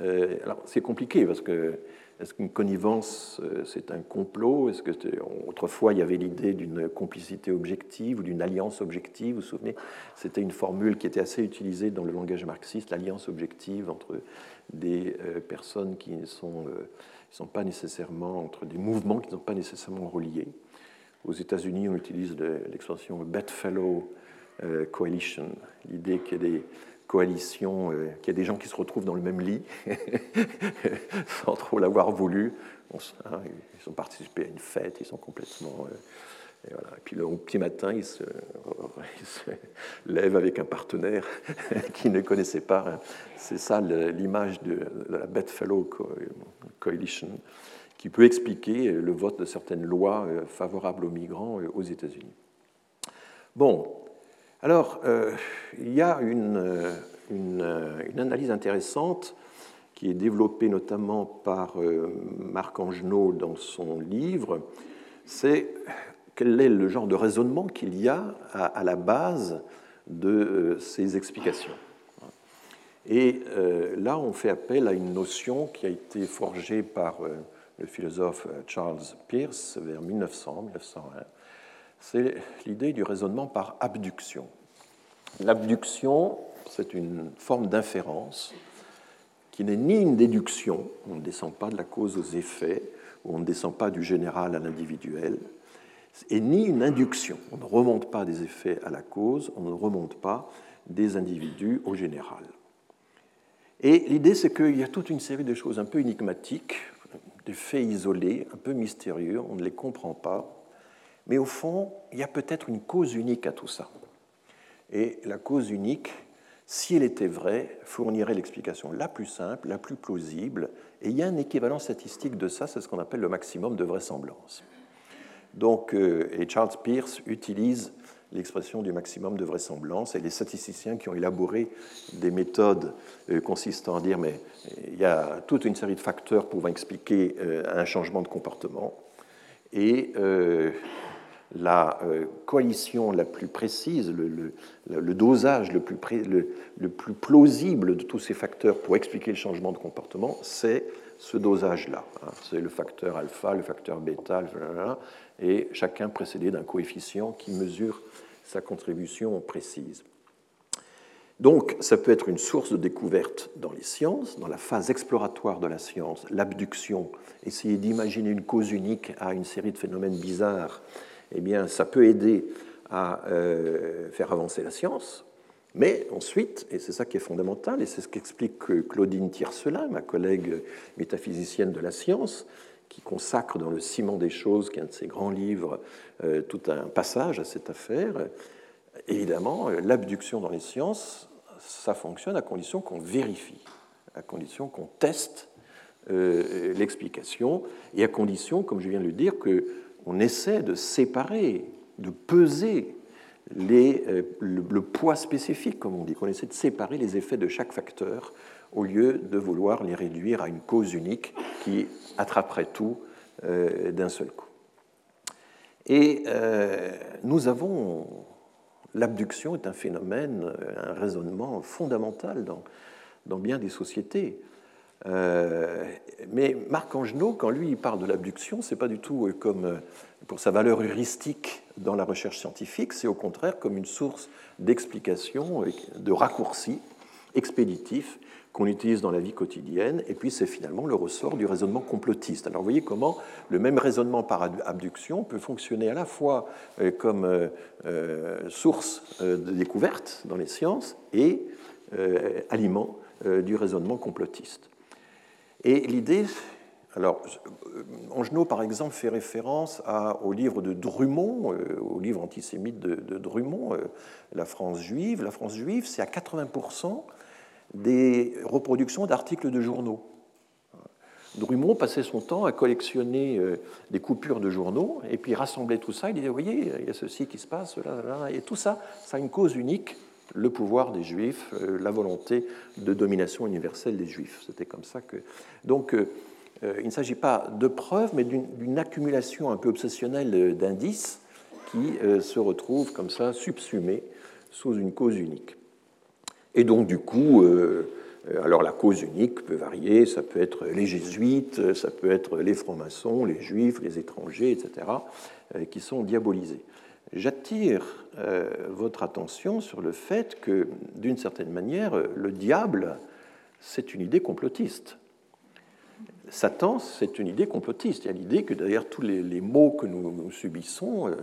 euh, alors, c'est compliqué parce que est-ce qu'une connivence, euh, c'est un complot? Est-ce que autrefois il y avait l'idée d'une complicité objective ou d'une alliance objective? Vous vous souvenez C'était une formule qui était assez utilisée dans le langage marxiste, l'alliance objective entre des euh, personnes qui ne sont, sont pas nécessairement entre des mouvements qui ne sont pas nécessairement reliés. Aux États-Unis, on utilise l'expression bedfellow coalition, l'idée qu'il y a des coalition, euh, qu'il y a des gens qui se retrouvent dans le même lit sans trop l'avoir voulu. Hein, ils ont participé à une fête, ils sont complètement. Euh, et, voilà. puis le petit matin, ils se, lèvent avec un partenaire qu'ils ne connaissaient pas. C'est ça l'image de la Bedfellow Coalition qui peut expliquer le vote de certaines lois euh, favorables aux migrants aux États-Unis. Bon, alors, euh, il y a euh, une, analyse intéressante qui est développée notamment par euh, Marc Angenot dans son livre, c'est quel est le genre de raisonnement qu'il y a à, la base de ces explications. Et là, on fait appel à une notion qui a été forgée par le philosophe Charles Peirce vers 1900, 1901 c'est l'idée du raisonnement par abduction. L'abduction, c'est une forme d'inférence qui n'est ni une déduction, on ne descend pas de la cause aux effets, ou on ne descend pas du général à l'individuel, et ni une induction. On ne remonte pas des effets à la cause, on ne remonte pas des individus au général. Et l'idée, c'est qu'il y a toute une série de choses un peu énigmatiques, des faits isolés, un peu mystérieux, on ne les comprend pas, mais au fond, il y a peut-être une cause unique à tout ça. Et la cause unique, si elle était vraie, fournirait l'explication la plus simple, la plus plausible. Et il y a un équivalent statistique de ça, c'est ce qu'on appelle le maximum de vraisemblance. Donc, euh, et Charles Peirce utilise l'expression du maximum de vraisemblance, et les statisticiens qui ont élaboré des méthodes euh, consistant à dire mais il y a toute une série de facteurs pouvant expliquer euh, un changement de comportement, et la euh, coalition la plus précise, le, dosage le plus, le plus, plausible de tous ces facteurs pour expliquer le changement de comportement, c'est ce dosage-là. Hein. C'est le facteur alpha, le facteur bêta, et chacun précédé d'un coefficient qui mesure sa contribution précise. Donc, ça peut être une source de découverte dans les sciences, dans la phase exploratoire de la science, l'abduction, essayer d'imaginer une cause unique à une série de phénomènes bizarres eh bien, ça peut aider à euh, faire avancer la science. Mais ensuite, et c'est ça qui est fondamental, et c'est ce qu'explique Claudine Tiercelin, ma collègue métaphysicienne de la science, qui consacre dans Le ciment des choses, qui est un de ses grands livres, euh, tout un passage à cette affaire, évidemment, l'abduction dans les sciences, ça fonctionne à condition qu'on vérifie, à condition qu'on teste euh, l'explication et à condition, comme je viens de le dire, qu'on essaie de séparer, de peser euh, le, poids spécifique, comme on dit, qu'on essaie de séparer les effets de chaque facteur au lieu de vouloir les réduire à une cause unique qui attraperait tout euh, d'un seul coup. Et nous avons l'abduction est un phénomène, un raisonnement fondamental dans bien des sociétés. Euh, mais Marc Angenot, quand lui il parle de l'abduction, c'est pas du tout euh, comme euh, pour sa valeur heuristique dans la recherche scientifique, c'est au contraire comme une source d'explication, de raccourcis expéditifs qu'on utilise dans la vie quotidienne, et puis c'est finalement le ressort du raisonnement complotiste. Alors vous voyez comment le même raisonnement par abduction peut fonctionner à la fois comme source de découverte dans les sciences et aliment du raisonnement complotiste. Et l'idée, alors, euh, Angenot, par exemple, fait référence au livre de Drummond, euh, au livre antisémite de, Drummond, euh, La France juive. La France juive, c'est à 80% des reproductions d'articles de journaux. Drummond passait son temps à collectionner des coupures de journaux et puis rassemblait tout ça. Il disait, vous voyez, il y a ceci qui se passe, là, là, et tout ça, ça a une cause unique le pouvoir des Juifs, euh, la volonté de domination universelle des Juifs. C'était comme ça que. Donc, euh, euh, il ne s'agit pas de preuves, mais d'une accumulation un peu obsessionnelle d'indices qui se retrouvent comme ça subsumés sous une cause unique. Et donc, du coup, alors la cause unique peut varier, ça peut être les jésuites, ça peut être les francs-maçons, les juifs, les étrangers, etc., qui sont diabolisés j'attire euh, votre attention sur le fait que, d'une certaine manière, le diable, c'est une idée complotiste. Satan, c'est une idée complotiste. Il y a l'idée que derrière tous les, maux que nous, subissons, euh,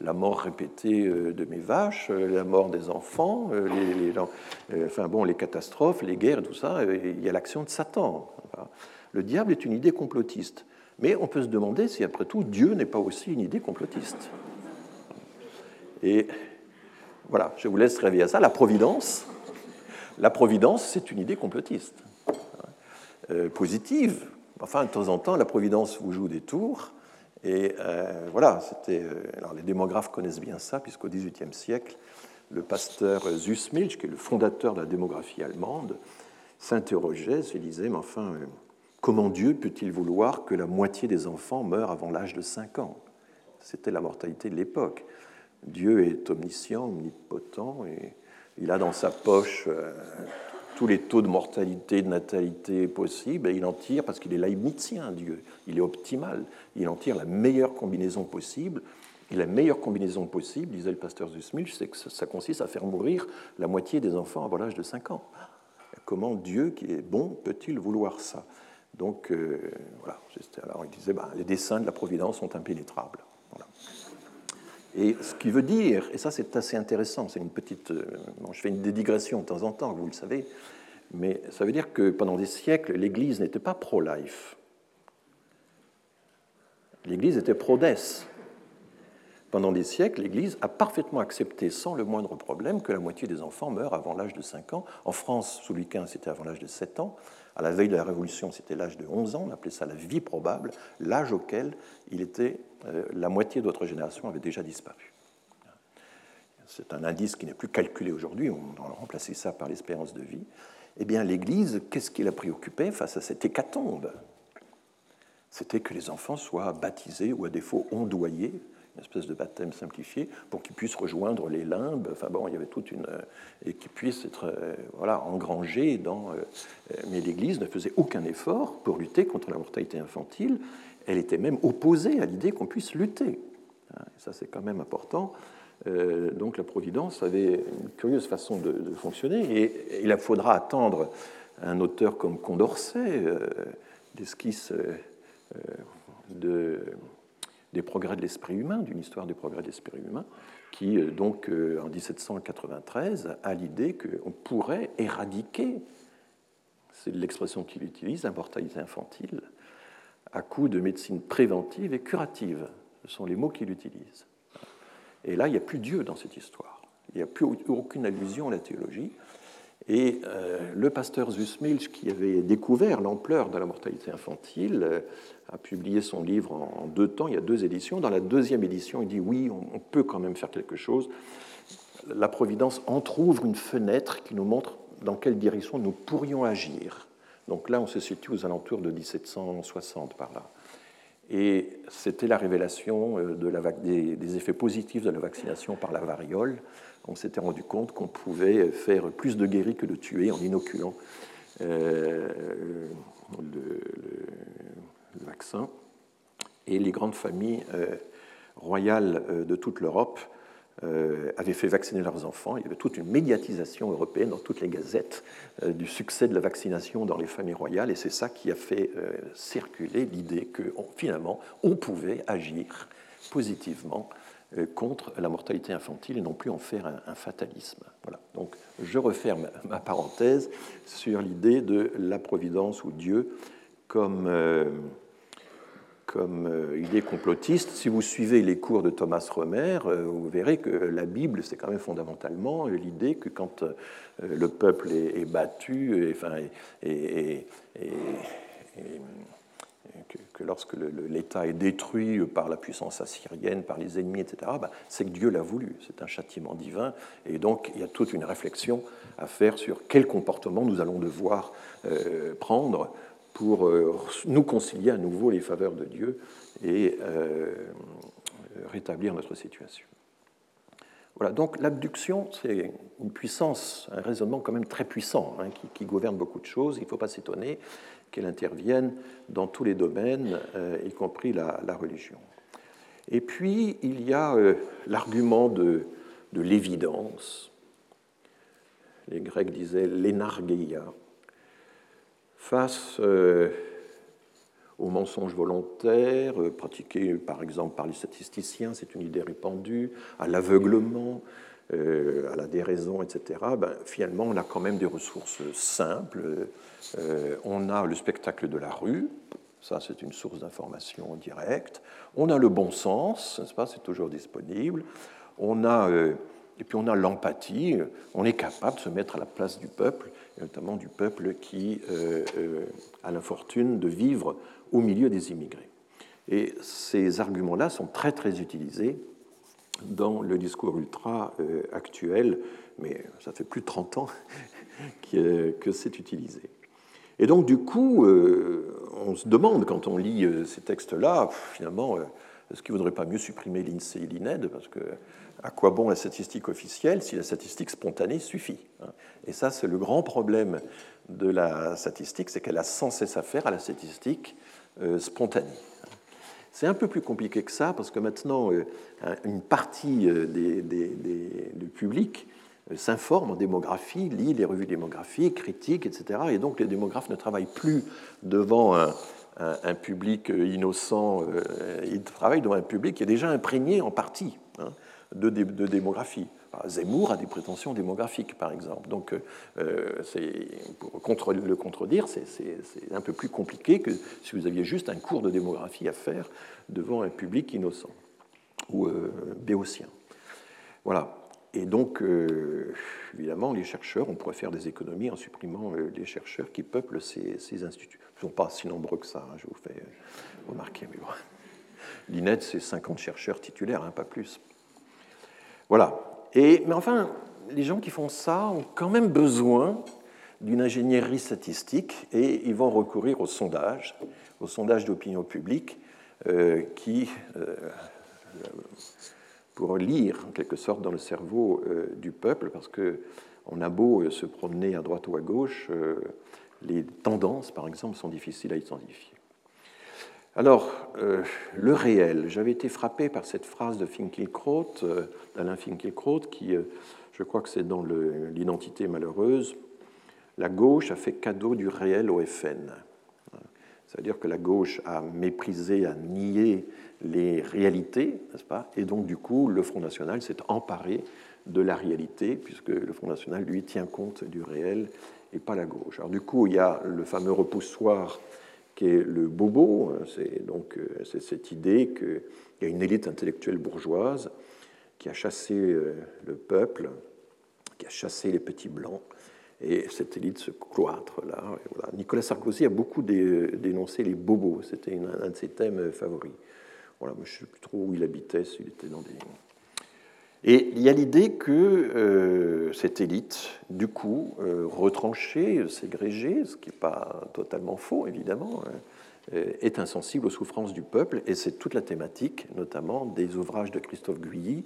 la mort répétée euh, de mes vaches, la mort des enfants, les, enfin bon, les catastrophes, les guerres, tout ça, il y a l'action de Satan. Le diable est une idée complotiste. Mais on peut se demander si, après tout, Dieu n'est pas aussi une idée complotiste. Et voilà, je vous laisse rêver à ça. La providence, la providence, c'est une idée complotiste, euh, positive. Enfin, de temps en temps, la providence vous joue des tours. Et euh, voilà, c'était. Euh, alors, les démographes connaissent bien ça, puisqu'au XVIIIe siècle, le pasteur Zussmilch, qui est le fondateur de la démographie allemande, s'interrogeait, se disait, mais enfin, comment Dieu peut-il vouloir que la moitié des enfants meurent avant l'âge de 5 ans? C'était la mortalité de l'époque. Dieu est omniscient, omnipotent, et il a dans sa poche euh, tous les taux de mortalité, de natalité possibles, et il en tire, parce qu'il est leibnizien, Dieu, il est optimal, il en tire la meilleure combinaison possible. Et la meilleure combinaison possible, disait le pasteur Zussmilch, c'est que ça consiste à faire mourir la moitié des enfants avant l'âge de 5 ans. Comment Dieu, qui est bon, peut-il vouloir ça? Donc, euh, voilà. Alors, il disait, bah, les desseins de la providence sont impénétrables. Et ce qui veut dire, et ça c'est assez intéressant, c'est une petite. Euh, je fais une digression de temps en temps, vous le savez, mais ça veut dire que pendant des siècles, l'Église n'était pas pro-life. L'Église était pro-death. Pendant des siècles, l'Église a parfaitement accepté sans le moindre problème que la moitié des enfants meurent avant l'âge de 5 ans. En France, sous Louis XV, c'était avant l'âge de 7 ans. À la veille de la Révolution, c'était l'âge de 11 ans. On appelait ça la vie probable, l'âge auquel il était, euh, la moitié de votre génération avait déjà disparu. C'est un indice qui n'est plus calculé aujourd'hui. On a remplacé ça par l'espérance de vie. Eh bien, l'Église, qu'est-ce qui la préoccupait face à cette hécatombe? C'était que les enfants soient baptisés ou à défaut ondoyés espèce de baptême simplifié, pour qu'ils puissent rejoindre les limbes. Enfin bon, il y avait toute une. Euh, et qu'ils puissent être euh, voilà, engrangés dans. Euh, mais l'Église ne faisait aucun effort pour lutter contre la mortalité infantile. Elle était même opposée à l'idée qu'on puisse lutter. Hein, ça, c'est quand même important. donc la Providence avait une curieuse façon de, fonctionner et il faudra attendre un auteur comme Condorcet, d'esquisse de des progrès de l'esprit humain, d'une histoire des progrès de l'esprit humain, qui, euh, donc, euh, en 1793, a l'idée qu'on pourrait éradiquer, c'est l'expression qu'il utilise, la mortalité infantile, à coup de médecine préventive et curative. Ce sont les mots qu'il utilise. Et là, il n'y a plus Dieu dans cette histoire. Il n'y a plus aucune allusion à la théologie. Et le pasteur Zusmilch, qui avait découvert l'ampleur de la mortalité infantile, a publié son livre en, deux temps, il y a deux éditions. Dans la deuxième édition, il dit oui, on, peut quand même faire quelque chose. La Providence entr'ouvre une fenêtre qui nous montre dans quelle direction nous pourrions agir. Donc là, on se situe aux alentours de 1760 par là. Et c'était la révélation euh, des, effets positifs de la vaccination par la variole. On s'était rendu compte qu'on pouvait faire plus de guéris que de tuer en inoculant euh, le, vaccin. Et les grandes familles euh, royales euh, de toute l'Europe avaient fait vacciner leurs enfants. Il y avait toute une médiatisation européenne dans toutes les gazettes du succès de la vaccination dans les familles royales, et c'est ça qui a fait circuler l'idée que finalement on pouvait agir positivement contre la mortalité infantile et non plus en faire un, fatalisme. Voilà. Donc je referme ma parenthèse sur l'idée de la providence ou Dieu comme comme euh, idée complotiste. Si vous suivez les cours de Thomas Romer, euh, vous verrez que la Bible, c'est quand même fondamentalement l'idée que quand euh, le peuple est, battu, et, enfin, et, que, lorsque l'État est détruit par la puissance assyrienne, par les ennemis, etc., ben, c'est que Dieu l'a voulu. C'est un châtiment divin. Et donc, il y a toute une réflexion à faire sur quel comportement nous allons devoir prendre pour euh, nous concilier à nouveau les faveurs de Dieu et euh, rétablir notre situation. Voilà, donc l'abduction, c'est une puissance, un raisonnement quand même très puissant, hein, qui, gouverne beaucoup de choses. Il ne faut pas s'étonner qu'elle intervienne dans tous les domaines, euh, y compris la, religion. Et puis, il y a l'argument de, de l'évidence. Les Grecs disaient l'énargeia, face euh, aux mensonges volontaires euh, pratiqués par exemple par les statisticiens, c'est une idée répandue, à l'aveuglement, euh, à la déraison, etc., ben, finalement on a quand même des ressources simples. on a le spectacle de la rue, ça c'est une source d'information directe. On a le bon sens, c'est toujours disponible. On a, et puis on a l'empathie, on est capable de se mettre à la place du peuple notamment du peuple qui euh, euh, a l'infortune de vivre au milieu des immigrés. Et ces arguments-là sont très très utilisés dans le discours ultra euh, actuel, mais ça fait plus de 30 ans que c'est utilisé. Et donc du coup, on se demande quand on lit ces textes-là, finalement, est-ce qu'il ne vaudrait pas mieux supprimer l'INSEE et l'INED Parce que à quoi bon la statistique officielle si la statistique spontanée suffit hein? Et ça, c'est le grand problème de la statistique, c'est qu'elle a sans cesse affaire à la statistique euh, spontanée. C'est un peu plus compliqué que ça, parce que maintenant, euh, une partie euh, du public s'informe en démographie, lit les revues démographiques, critique, etc. Et donc les démographes ne travaillent plus devant un, un, public innocent, ils travaillent devant un public qui est déjà imprégné en partie hein, de, démographie. Zemmour a des prétentions démographiques, par exemple. Donc, euh, pour contre, le contredire, c'est un peu plus compliqué que si vous aviez juste un cours de démographie à faire devant un public innocent ou euh, béotien. Voilà. Et donc, euh, évidemment, les chercheurs, on pourrait faire des économies en supprimant euh, les chercheurs qui peuplent ces, instituts. Ils ne sont pas si nombreux que ça, hein, je vous fais remarquer. Mais bon. L'INED, c'est 50 chercheurs titulaires, hein, pas plus. Voilà. Et, mais enfin, les gens qui font ça ont quand même besoin d'une ingénierie statistique et ils vont recourir au sondage, au sondage d'opinion publique, euh, qui, euh, pour lire en quelque sorte dans le cerveau euh, du peuple, parce qu'on a beau se promener à droite ou à gauche, les tendances, par exemple, sont difficiles à identifier. Alors, euh, le réel. J'avais été frappé par cette phrase de Finkielkraut, euh, d'Alain Finkielkraut, qui, euh, je crois que c'est dans L'identité malheureuse, la gauche a fait cadeau du réel au FN. C'est-à-dire que la gauche a méprisé, a nié les réalités, n'est-ce pas? Et donc, du coup, le Front National s'est emparé de la réalité, puisque le Front National, lui, tient compte du réel et pas la gauche. Alors, du coup, il y a le fameux repoussoir qui est le bobo. C'est donc euh, cette idée qu'il y a une élite intellectuelle bourgeoise qui a chassé le peuple, qui a chassé les petits blancs, et cette élite se cloître là. Nicolas Sarkozy a beaucoup dénoncé les bobos, c'était un de ses thèmes favoris. Voilà, je ne sais plus trop où il habitait, s'il était dans des. Et il y a l'idée que euh, cette élite, du coup, euh, retranchée, ségrégée, ce qui n'est pas totalement faux, évidemment, hein, euh, est insensible aux souffrances du peuple, et c'est toute la thématique, notamment des ouvrages de Christophe Guilly,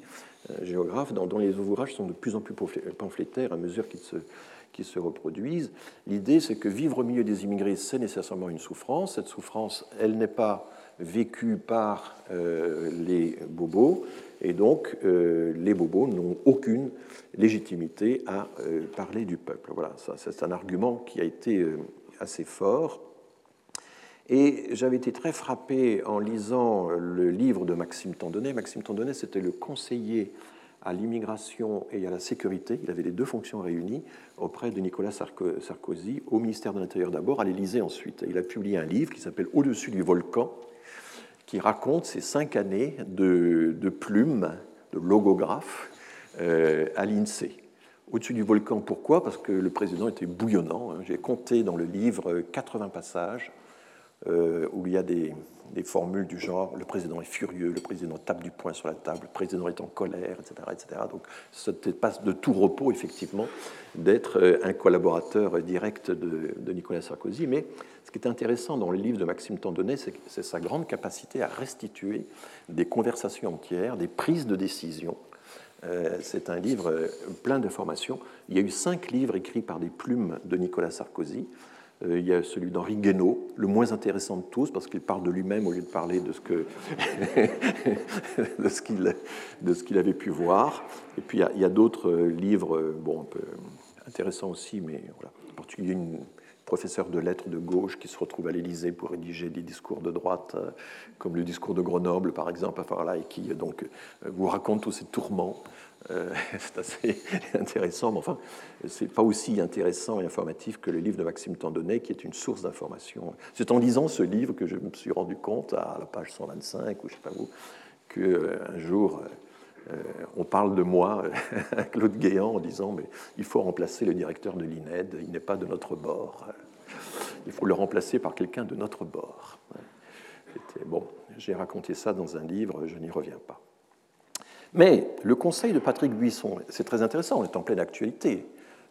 géographe, dont, les ouvrages sont de plus en plus pamphlétaires à mesure qu'ils se, reproduisent. L'idée, c'est que vivre au milieu des immigrés, c'est nécessairement une souffrance. Cette souffrance, elle n'est pas vécue par les bobos, et donc euh, les bobos n'ont aucune légitimité à euh, parler du peuple. Voilà, c'est un argument qui a été assez fort. Et j'avais été très frappé en lisant le livre de Maxime Tandonnet. Maxime Tandonnet, c'était le conseiller à l'immigration et à la sécurité. Il avait les deux fonctions réunies auprès de Nicolas Sarkozy, au ministère de l'Intérieur d'abord, à l'Élysée ensuite. Il a publié un livre qui s'appelle Au-dessus du volcan, qui raconte ses cinq années de, plumes, de logographe euh, à l'INSEE. Au-dessus du volcan, pourquoi? Parce que le président était bouillonnant. Hein. J'ai compté dans le livre 80 passages euh, où il y a des, formules du genre le président est furieux, le président tape du poing sur la table, le président est en colère, etc. etc. Donc ça passe de tout repos, effectivement, d'être euh, un collaborateur direct de, Nicolas Sarkozy. Mais ce qui est intéressant dans le livre de Maxime Tandonnet, c'est sa grande capacité à restituer des conversations entières, des prises de décision. Euh, c'est un livre plein d'informations. Il y a eu cinq livres écrits par des plumes de Nicolas Sarkozy. Euh, il y a celui d'Henri Guénaud, le moins intéressant de tous, parce qu'il parle de lui-même au lieu de parler de ce qu'il ce qu'il avait pu voir. Et puis il y a, d'autres euh, livres, euh, bon, un peu intéressants aussi, mais voilà. En particulier une professeur de lettres de gauche qui se retrouve à l'Élysée pour rédiger des discours de droite, comme le discours de Grenoble, par exemple, à et qui donc vous raconte tous ces tourments c'est assez intéressant, mais enfin, c'est pas aussi intéressant et informatif que le livre de Maxime Tandonnet, qui est une source d'information. C'est en lisant ce livre que je me suis rendu compte, à la page 125, ou je sais pas où, qu'un euh, jour, euh, on parle de moi Claude Guéant en disant mais il faut remplacer le directeur de l'INED, il n'est pas de notre bord. Il faut le remplacer par quelqu'un de notre bord. Bon, j'ai raconté ça dans un livre, je n'y reviens pas. Mais le conseil de Patrick Buisson, c'est très intéressant, on est en pleine actualité.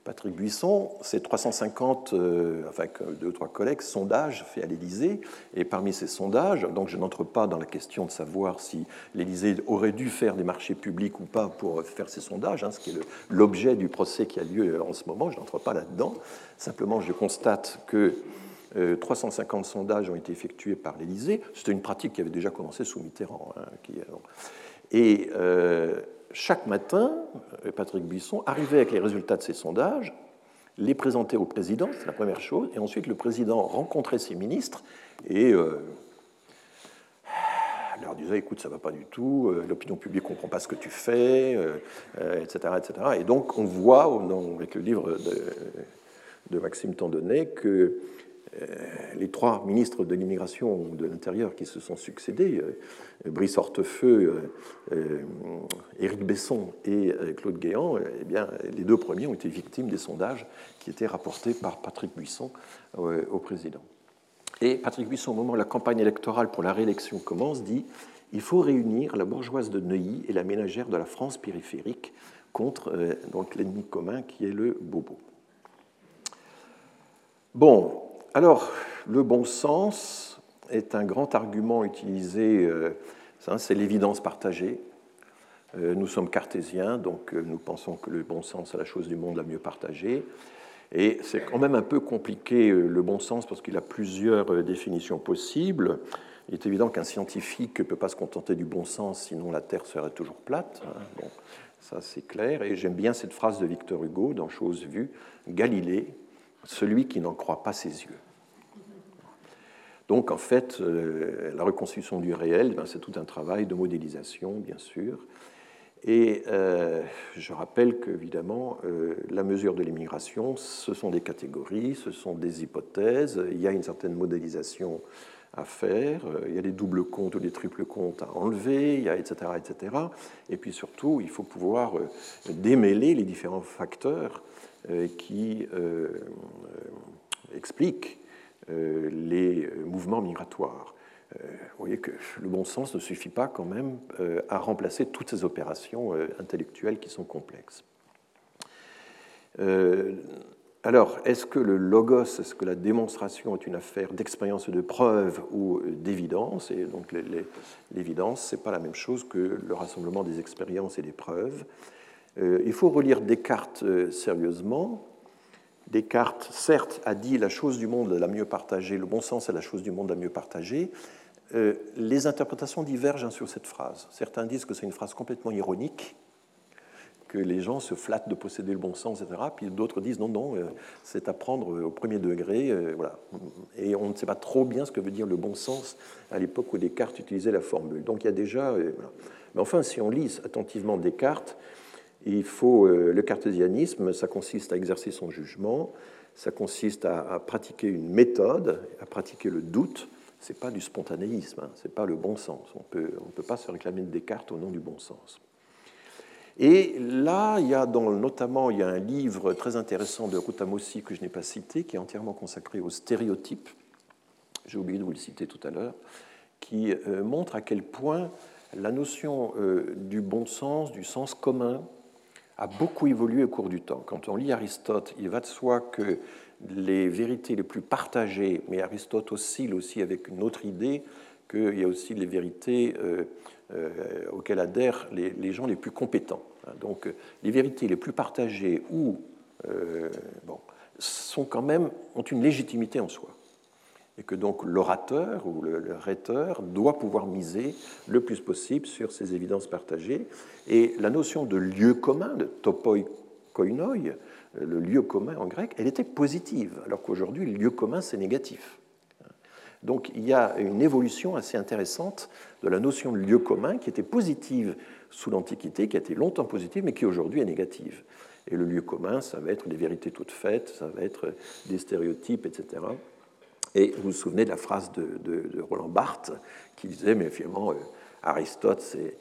Patrick Buisson, c'est 350, euh, avec deux ou trois collègues, sondages faits à l'Élysée. Et parmi ces sondages, donc je n'entre pas dans la question de savoir si l'Élysée aurait dû faire des marchés publics ou pas pour faire ces sondages, hein, ce qui est l'objet du procès qui a lieu en ce moment, je n'entre pas là-dedans. Simplement, je constate que 350 euh, sondages ont été effectués par l'Élysée. C'était une pratique qui avait déjà commencé sous Mitterrand. Hein, et euh, chaque matin, euh, Patrick Buisson arrivait avec les résultats de ces sondages, les présentait au président, c'est la première chose, et ensuite le président rencontrait ses ministres et euh, leur disait écoute, ça va pas du tout, l'opinion publique ne comprend pas ce que tu fais, etc., etc. Et donc on voit, avec le livre de, de Maxime Tandonnet, que les trois ministres de l'immigration ou de l'Intérieur qui se sont succédés, euh, Brice Hortefeux, euh, Éric Besson et Claude Guéant, eh bien, les deux premiers ont été victimes des sondages qui étaient rapportés par Patrick Buisson au président. Et Patrick Buisson, au moment où la campagne électorale pour la réélection commence, dit il faut réunir la bourgeoise de Neuilly et la ménagère de la France périphérique contre donc l'ennemi commun qui est le bobo. Bon, alors, le bon sens est un grand argument utilisé, euh, c'est l'évidence partagée. Euh, nous sommes cartésiens, donc euh, nous pensons que le bon sens est la chose du monde la mieux partagée. Et c'est quand même un peu compliqué le bon sens parce qu'il a plusieurs définitions possibles. Il est évident qu'un scientifique ne peut pas se contenter du bon sens, sinon la Terre serait toujours plate. Hein. Bon, ça c'est clair. Et j'aime bien cette phrase de Victor Hugo dans Chose vue Galilée, celui qui n'en croit pas ses yeux. Donc en fait, euh, la reconstruction du réel, ben, c'est tout un travail de modélisation, bien sûr. Et euh, je rappelle qu'évidemment, euh, la mesure de l'immigration, ce sont des catégories, ce sont des hypothèses, il y a une certaine modélisation à faire, il y a des doubles comptes ou des triples comptes à enlever, il y a etc., etc. Et puis surtout, il faut pouvoir démêler les différents facteurs qui expliquent les mouvements migratoires. Vous voyez que le bon sens ne suffit pas quand même à remplacer toutes ces opérations intellectuelles qui sont complexes. Alors, est-ce que le logos, est-ce que la démonstration est une affaire d'expérience de preuve ou d'évidence? Et donc, l'évidence, ce n'est pas la même chose que le rassemblement des expériences et des preuves. Euh, il faut relire Descartes euh, sérieusement. Descartes, certes, a dit la chose du monde la mieux partagée, le bon sens est la chose du monde la mieux partagée. Euh, les interprétations divergent sur cette phrase. Certains disent que c'est une phrase complètement ironique, que les gens se flattent de posséder le bon sens, etc. Puis d'autres disent non, non, c'est à prendre au premier degré. Voilà. Et on ne sait pas trop bien ce que veut dire le bon sens à l'époque où Descartes utilisait la formule. Donc il y a déjà. Mais enfin, si on lit attentivement Descartes, il faut. le cartésianisme, ça consiste à exercer son jugement, ça consiste à, pratiquer une méthode, à pratiquer le doute. Ce n'est pas du spontanéisme, hein, ce n'est pas le bon sens. On peut, ne on peut pas se réclamer de Descartes au nom du bon sens. Et là, il y a notamment il y a un livre très intéressant de Rutamossi que je n'ai pas cité, qui est entièrement consacré aux stéréotypes. J'ai oublié de vous le citer tout à l'heure, qui euh, montre à quel point la notion euh, du bon sens, du sens commun, a beaucoup évolué au cours du temps. Quand on lit Aristote, il va de soi que les vérités les plus partagées, mais Aristote oscille aussi avec une autre idée, qu'il y a aussi les vérités euh, euh, auxquels adhèrent les, gens les plus compétents. Donc les vérités les plus partagées ou euh, bon, sont quand même ont une légitimité en soi et que donc l'orateur ou le, rhéteur doit pouvoir miser le plus possible sur ces évidences partagées. Et la notion de lieu commun, de topoi koinoi, le lieu commun en grec, elle était positive, alors qu'aujourd'hui, le lieu commun, c'est négatif. Donc il y a une évolution assez intéressante de la notion de lieu commun qui était positive sous l'Antiquité, qui a été longtemps positive, mais qui aujourd'hui est négative. Et le lieu commun, ça va être des vérités toutes faites, ça va être des stéréotypes, etc. Et vous vous souvenez de la phrase de, Roland Barthes qui disait, mais finalement, euh, Aristote, c'est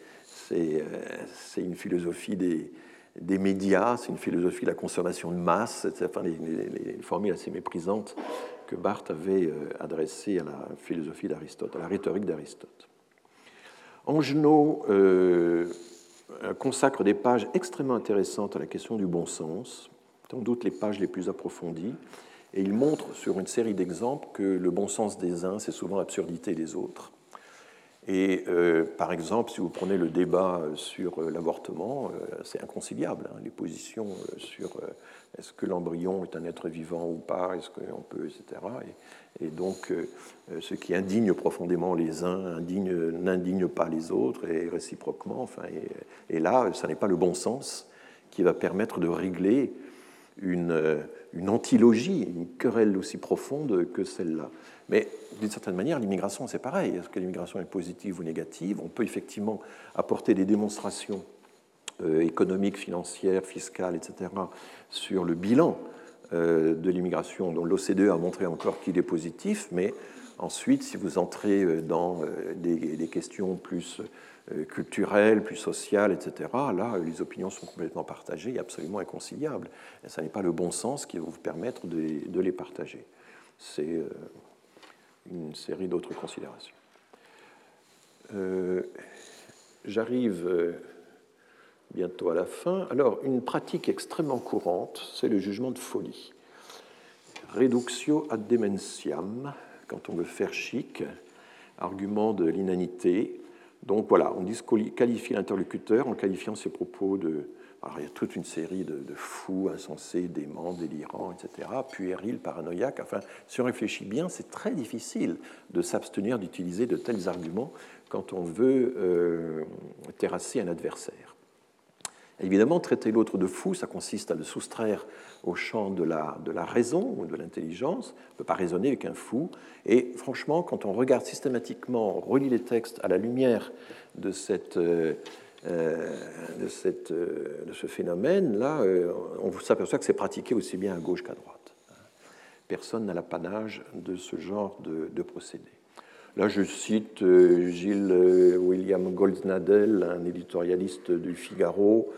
une philosophie des, médias, c'est une philosophie de la consommation de masse, enfin, les, les, formules assez méprisantes que Barthes avait euh, adressées à la philosophie d'Aristote, à la rhétorique d'Aristote. Angenot euh, consacre des pages extrêmement intéressantes à la question du bon sens, sans doute les pages les plus approfondies, et il montre sur une série d'exemples que le bon sens des uns, c'est souvent l'absurdité des autres. Et euh, par exemple, si vous prenez le débat sur euh, l'avortement, euh, c'est inconciliable. Hein, les positions sur est-ce que l'embryon est un être vivant ou pas, est-ce qu'on peut, etc. Et, donc, ce qui indigne profondément les uns n'indigne pas les autres, et réciproquement. Enfin, et, là, ce n'est pas le bon sens qui va permettre de régler une, une antilogie, une querelle aussi profonde que celle-là. Mais d'une certaine manière, l'immigration, c'est pareil. Est-ce que l'immigration est positive ou négative? On peut effectivement apporter des démonstrations euh, économiques, financières, fiscales, etc., sur le bilan euh, de l'immigration, dont l'OCDE a montré encore qu'il est positif, mais ensuite, si vous entrez euh, dans des, questions plus culturelles, plus sociales, etc., là, les opinions sont complètement partagées et absolument inconciliables. Et ce n'est pas le bon sens qui va vous permettre de, les partager. C'est une série d'autres considérations. Euh, j'arrive euh, bientôt à la fin. Alors, une pratique extrêmement courante, c'est le jugement de folie. Reductio ad dementiam, quand on veut faire chic, argument de l'inanité. Donc voilà, on qualifie l'interlocuteur en qualifiant ses propos de, alors, il y a toute une série de, fous, insensés, déments, délirants, etc., puérils, paranoïaques. Enfin, si on réfléchit bien, c'est très difficile de s'abstenir d'utiliser de tels arguments quand on veut euh, terrasser un adversaire. Évidemment, traiter l'autre de fou, ça consiste à le soustraire au champ de la, raison ou de l'intelligence. On ne peut pas raisonner avec un fou. Et franchement, quand on regarde systématiquement, on relit les textes à la lumière de. Euh, euh, euh, ce phénomène-là, on s'aperçoit que c'est pratiqué aussi bien à gauche qu'à droite. Personne n'a l'apanage de ce genre de, de procédé. Là, je cite euh, Gilles euh, William Goldsnadel, un éditorialiste du Figaro.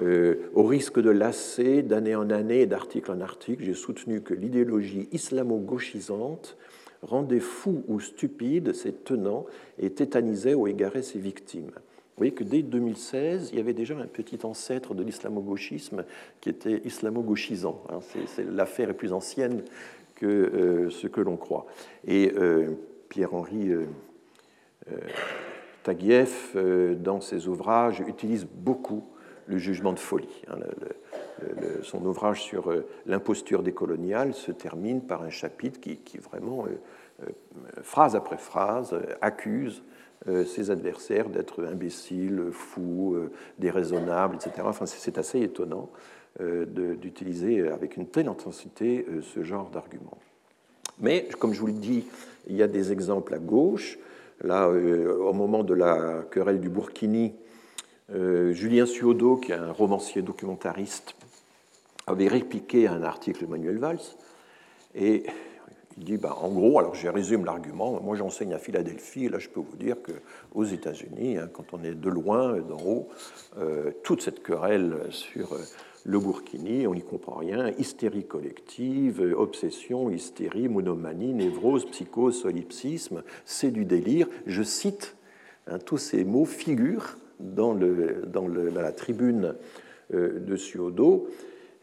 Euh, au risque de lasser d'année en année et d'article en article, j'ai soutenu que l'idéologie islamo-gauchisante rendait fou ou stupide ses tenants et tétanisait ou égarait ses victimes. Vous voyez que dès 2016, il y avait déjà un petit ancêtre de l'islamo-gauchisme qui était islamo-gauchisant. Hein. L'affaire est plus ancienne que ce que l'on croit. Et Pierre-Henri euh, euh, Taguieff, euh, dans ses ouvrages, utilise beaucoup le jugement de folie. Hein. son ouvrage sur l'imposture décoloniale se termine par un chapitre qui, vraiment, phrase après phrase, accuse ses adversaires d'être imbéciles, fous, déraisonnables, etc. Enfin, c'est assez étonnant d'utiliser avec une telle intensité ce genre d'argument. Mais, comme je vous l'ai dit, il y a des exemples à gauche. Là, euh, au moment de la querelle du Burkini, euh, Julien Suodo, qui est un romancier documentariste, avait répliqué un article de Manuel Valls. Et il dit, ben, en gros, alors je résume l'argument, moi j'enseigne à Philadelphie, et là je peux vous dire qu'aux États-Unis, hein, quand on est de loin, d'en haut, euh, toute cette querelle sur le Burkini, on n'y comprend rien, hystérie collective, obsession, hystérie, monomanie, névrose, psychose, solipsisme, c'est du délire. Je cite, hein, tous ces mots figurent dans, la tribune euh, de Suodo.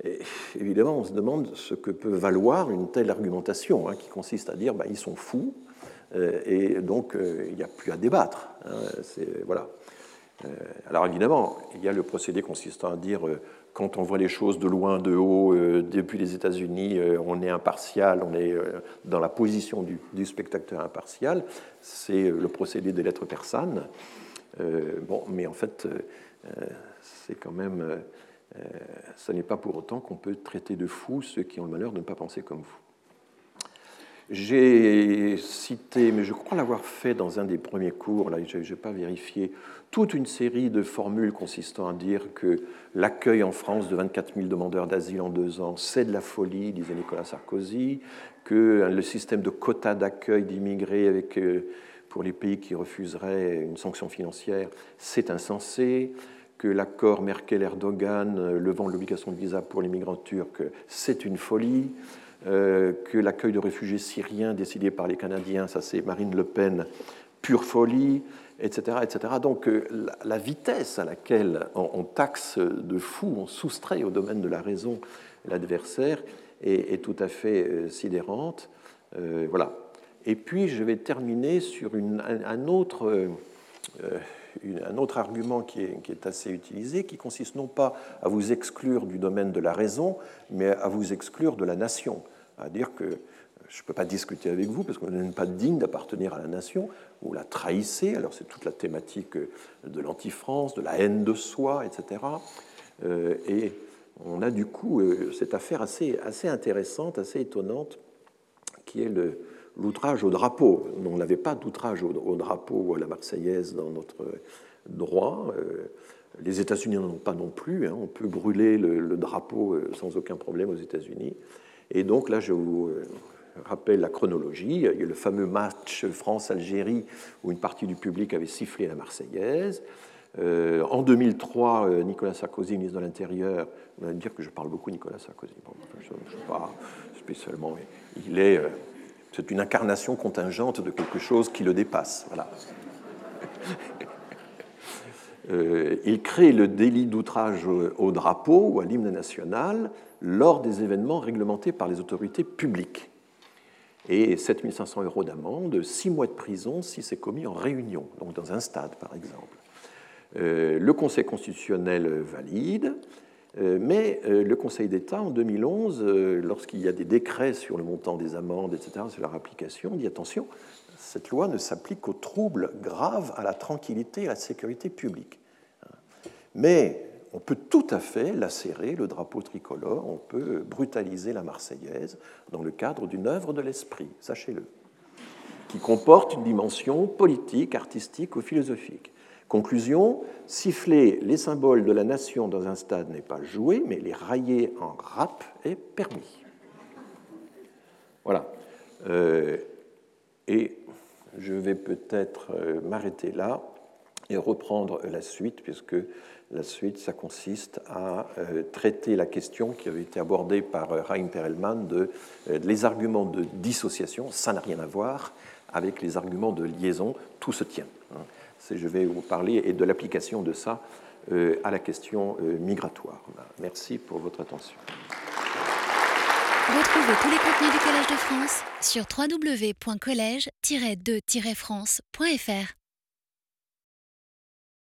Et évidemment, on se demande ce que peut valoir une telle argumentation, hein, qui consiste à dire bah, ils sont fous, euh, et donc euh, il n'y a plus à débattre. Hein, voilà. alors évidemment, il y a le procédé consistant à dire quand on voit les choses de loin, de haut, euh, depuis les États-Unis, euh, on est impartial, on est euh, dans la position du, spectateur impartial. C'est le procédé des lettres persanes. bon, mais en fait, c'est quand même. ce n'est pas pour autant qu'on peut traiter de fous ceux qui ont le malheur de ne pas penser comme vous. J'ai cité, mais je crois l'avoir fait dans un des premiers cours, là je n'ai pas vérifié, toute une série de formules consistant à dire que l'accueil en France de 24 000 demandeurs d'asile en deux ans, c'est de la folie, disait Nicolas Sarkozy, que le système de quotas d'accueil d'immigrés avec, euh, pour les pays qui refuseraient une sanction financière, c'est insensé, que l'accord Merkel-Erdogan euh, levant l'obligation de visa pour les migrants turcs, c'est une folie, euh, que l'accueil de réfugiés syriens décidé par les Canadiens, ça c'est Marine Le Pen, pure folie, etc. etc. Donc euh, la vitesse à laquelle on taxe de fou, on soustrait au domaine de la raison l'adversaire est, tout à fait euh, sidérante. Euh, voilà. Et puis je vais terminer sur un, autre, un, autre, argument qui est, qui est, assez utilisé, qui consiste non pas à vous exclure du domaine de la raison, mais à vous exclure de la nation. À dire que je ne peux pas discuter avec vous parce vous n'êtes pas digne d'appartenir à la nation, vous la trahissez, alors c'est toute la thématique de l'anti-France, de la haine de soi, etc. Euh, et on a du coup euh, cette affaire assez, intéressante, assez étonnante, qui est l'outrage au drapeau. On n'avait pas d'outrage au, drapeau ou à la Marseillaise dans notre droit. Euh, les États-Unis n'en ont pas non plus. Hein. On peut brûler le, le, drapeau sans aucun problème aux États-Unis. Et donc là, je vous rappelle la chronologie. Il y a le fameux match France-Algérie où une partie du public avait sifflé la Marseillaise. Euh, en 2003, euh, Nicolas Sarkozy, ministre de l'Intérieur, on va dire que je parle beaucoup Nicolas Sarkozy. je ne sais pas spécialement, il est, euh, c'est une incarnation contingente de quelque chose qui le dépasse. Il crée le délit d'outrage au drapeau ou à l'hymne national lors des événements réglementés par les autorités publiques et 7500 euros d'amende, 6 mois de prison si c'est commis en réunion, donc dans un stade par exemple. Euh, le Conseil constitutionnel valide, euh, mais euh, le Conseil d'État en 2011, lorsqu'il y a des décrets sur le montant des amendes, etc., sur leur application, dit attention, cette loi ne s'applique qu'aux troubles graves à la tranquillité et à la sécurité publique. Mais on peut tout à fait lacérer le drapeau tricolore, on peut brutaliser la Marseillaise dans le cadre d'une œuvre de l'esprit, sachez-le, qui comporte une dimension politique, artistique ou philosophique. Conclusion, siffler les symboles de la nation dans un stade n'est pas joué, mais les railler en rap est permis. Voilà. Euh, et je vais peut-être euh, m'arrêter là et reprendre la suite, puisque la suite, ça consiste à euh, traiter la question qui avait été abordée par Raim Perelman de les arguments de dissociation, ça n'a rien à voir avec les arguments de liaison, tout se tient. Hein. Je vais vous parler et de l'application de ça à la question migratoire. Merci pour votre attention. Retrouvez tous les contenus du Collège de France sur www.colège-2-france.fr.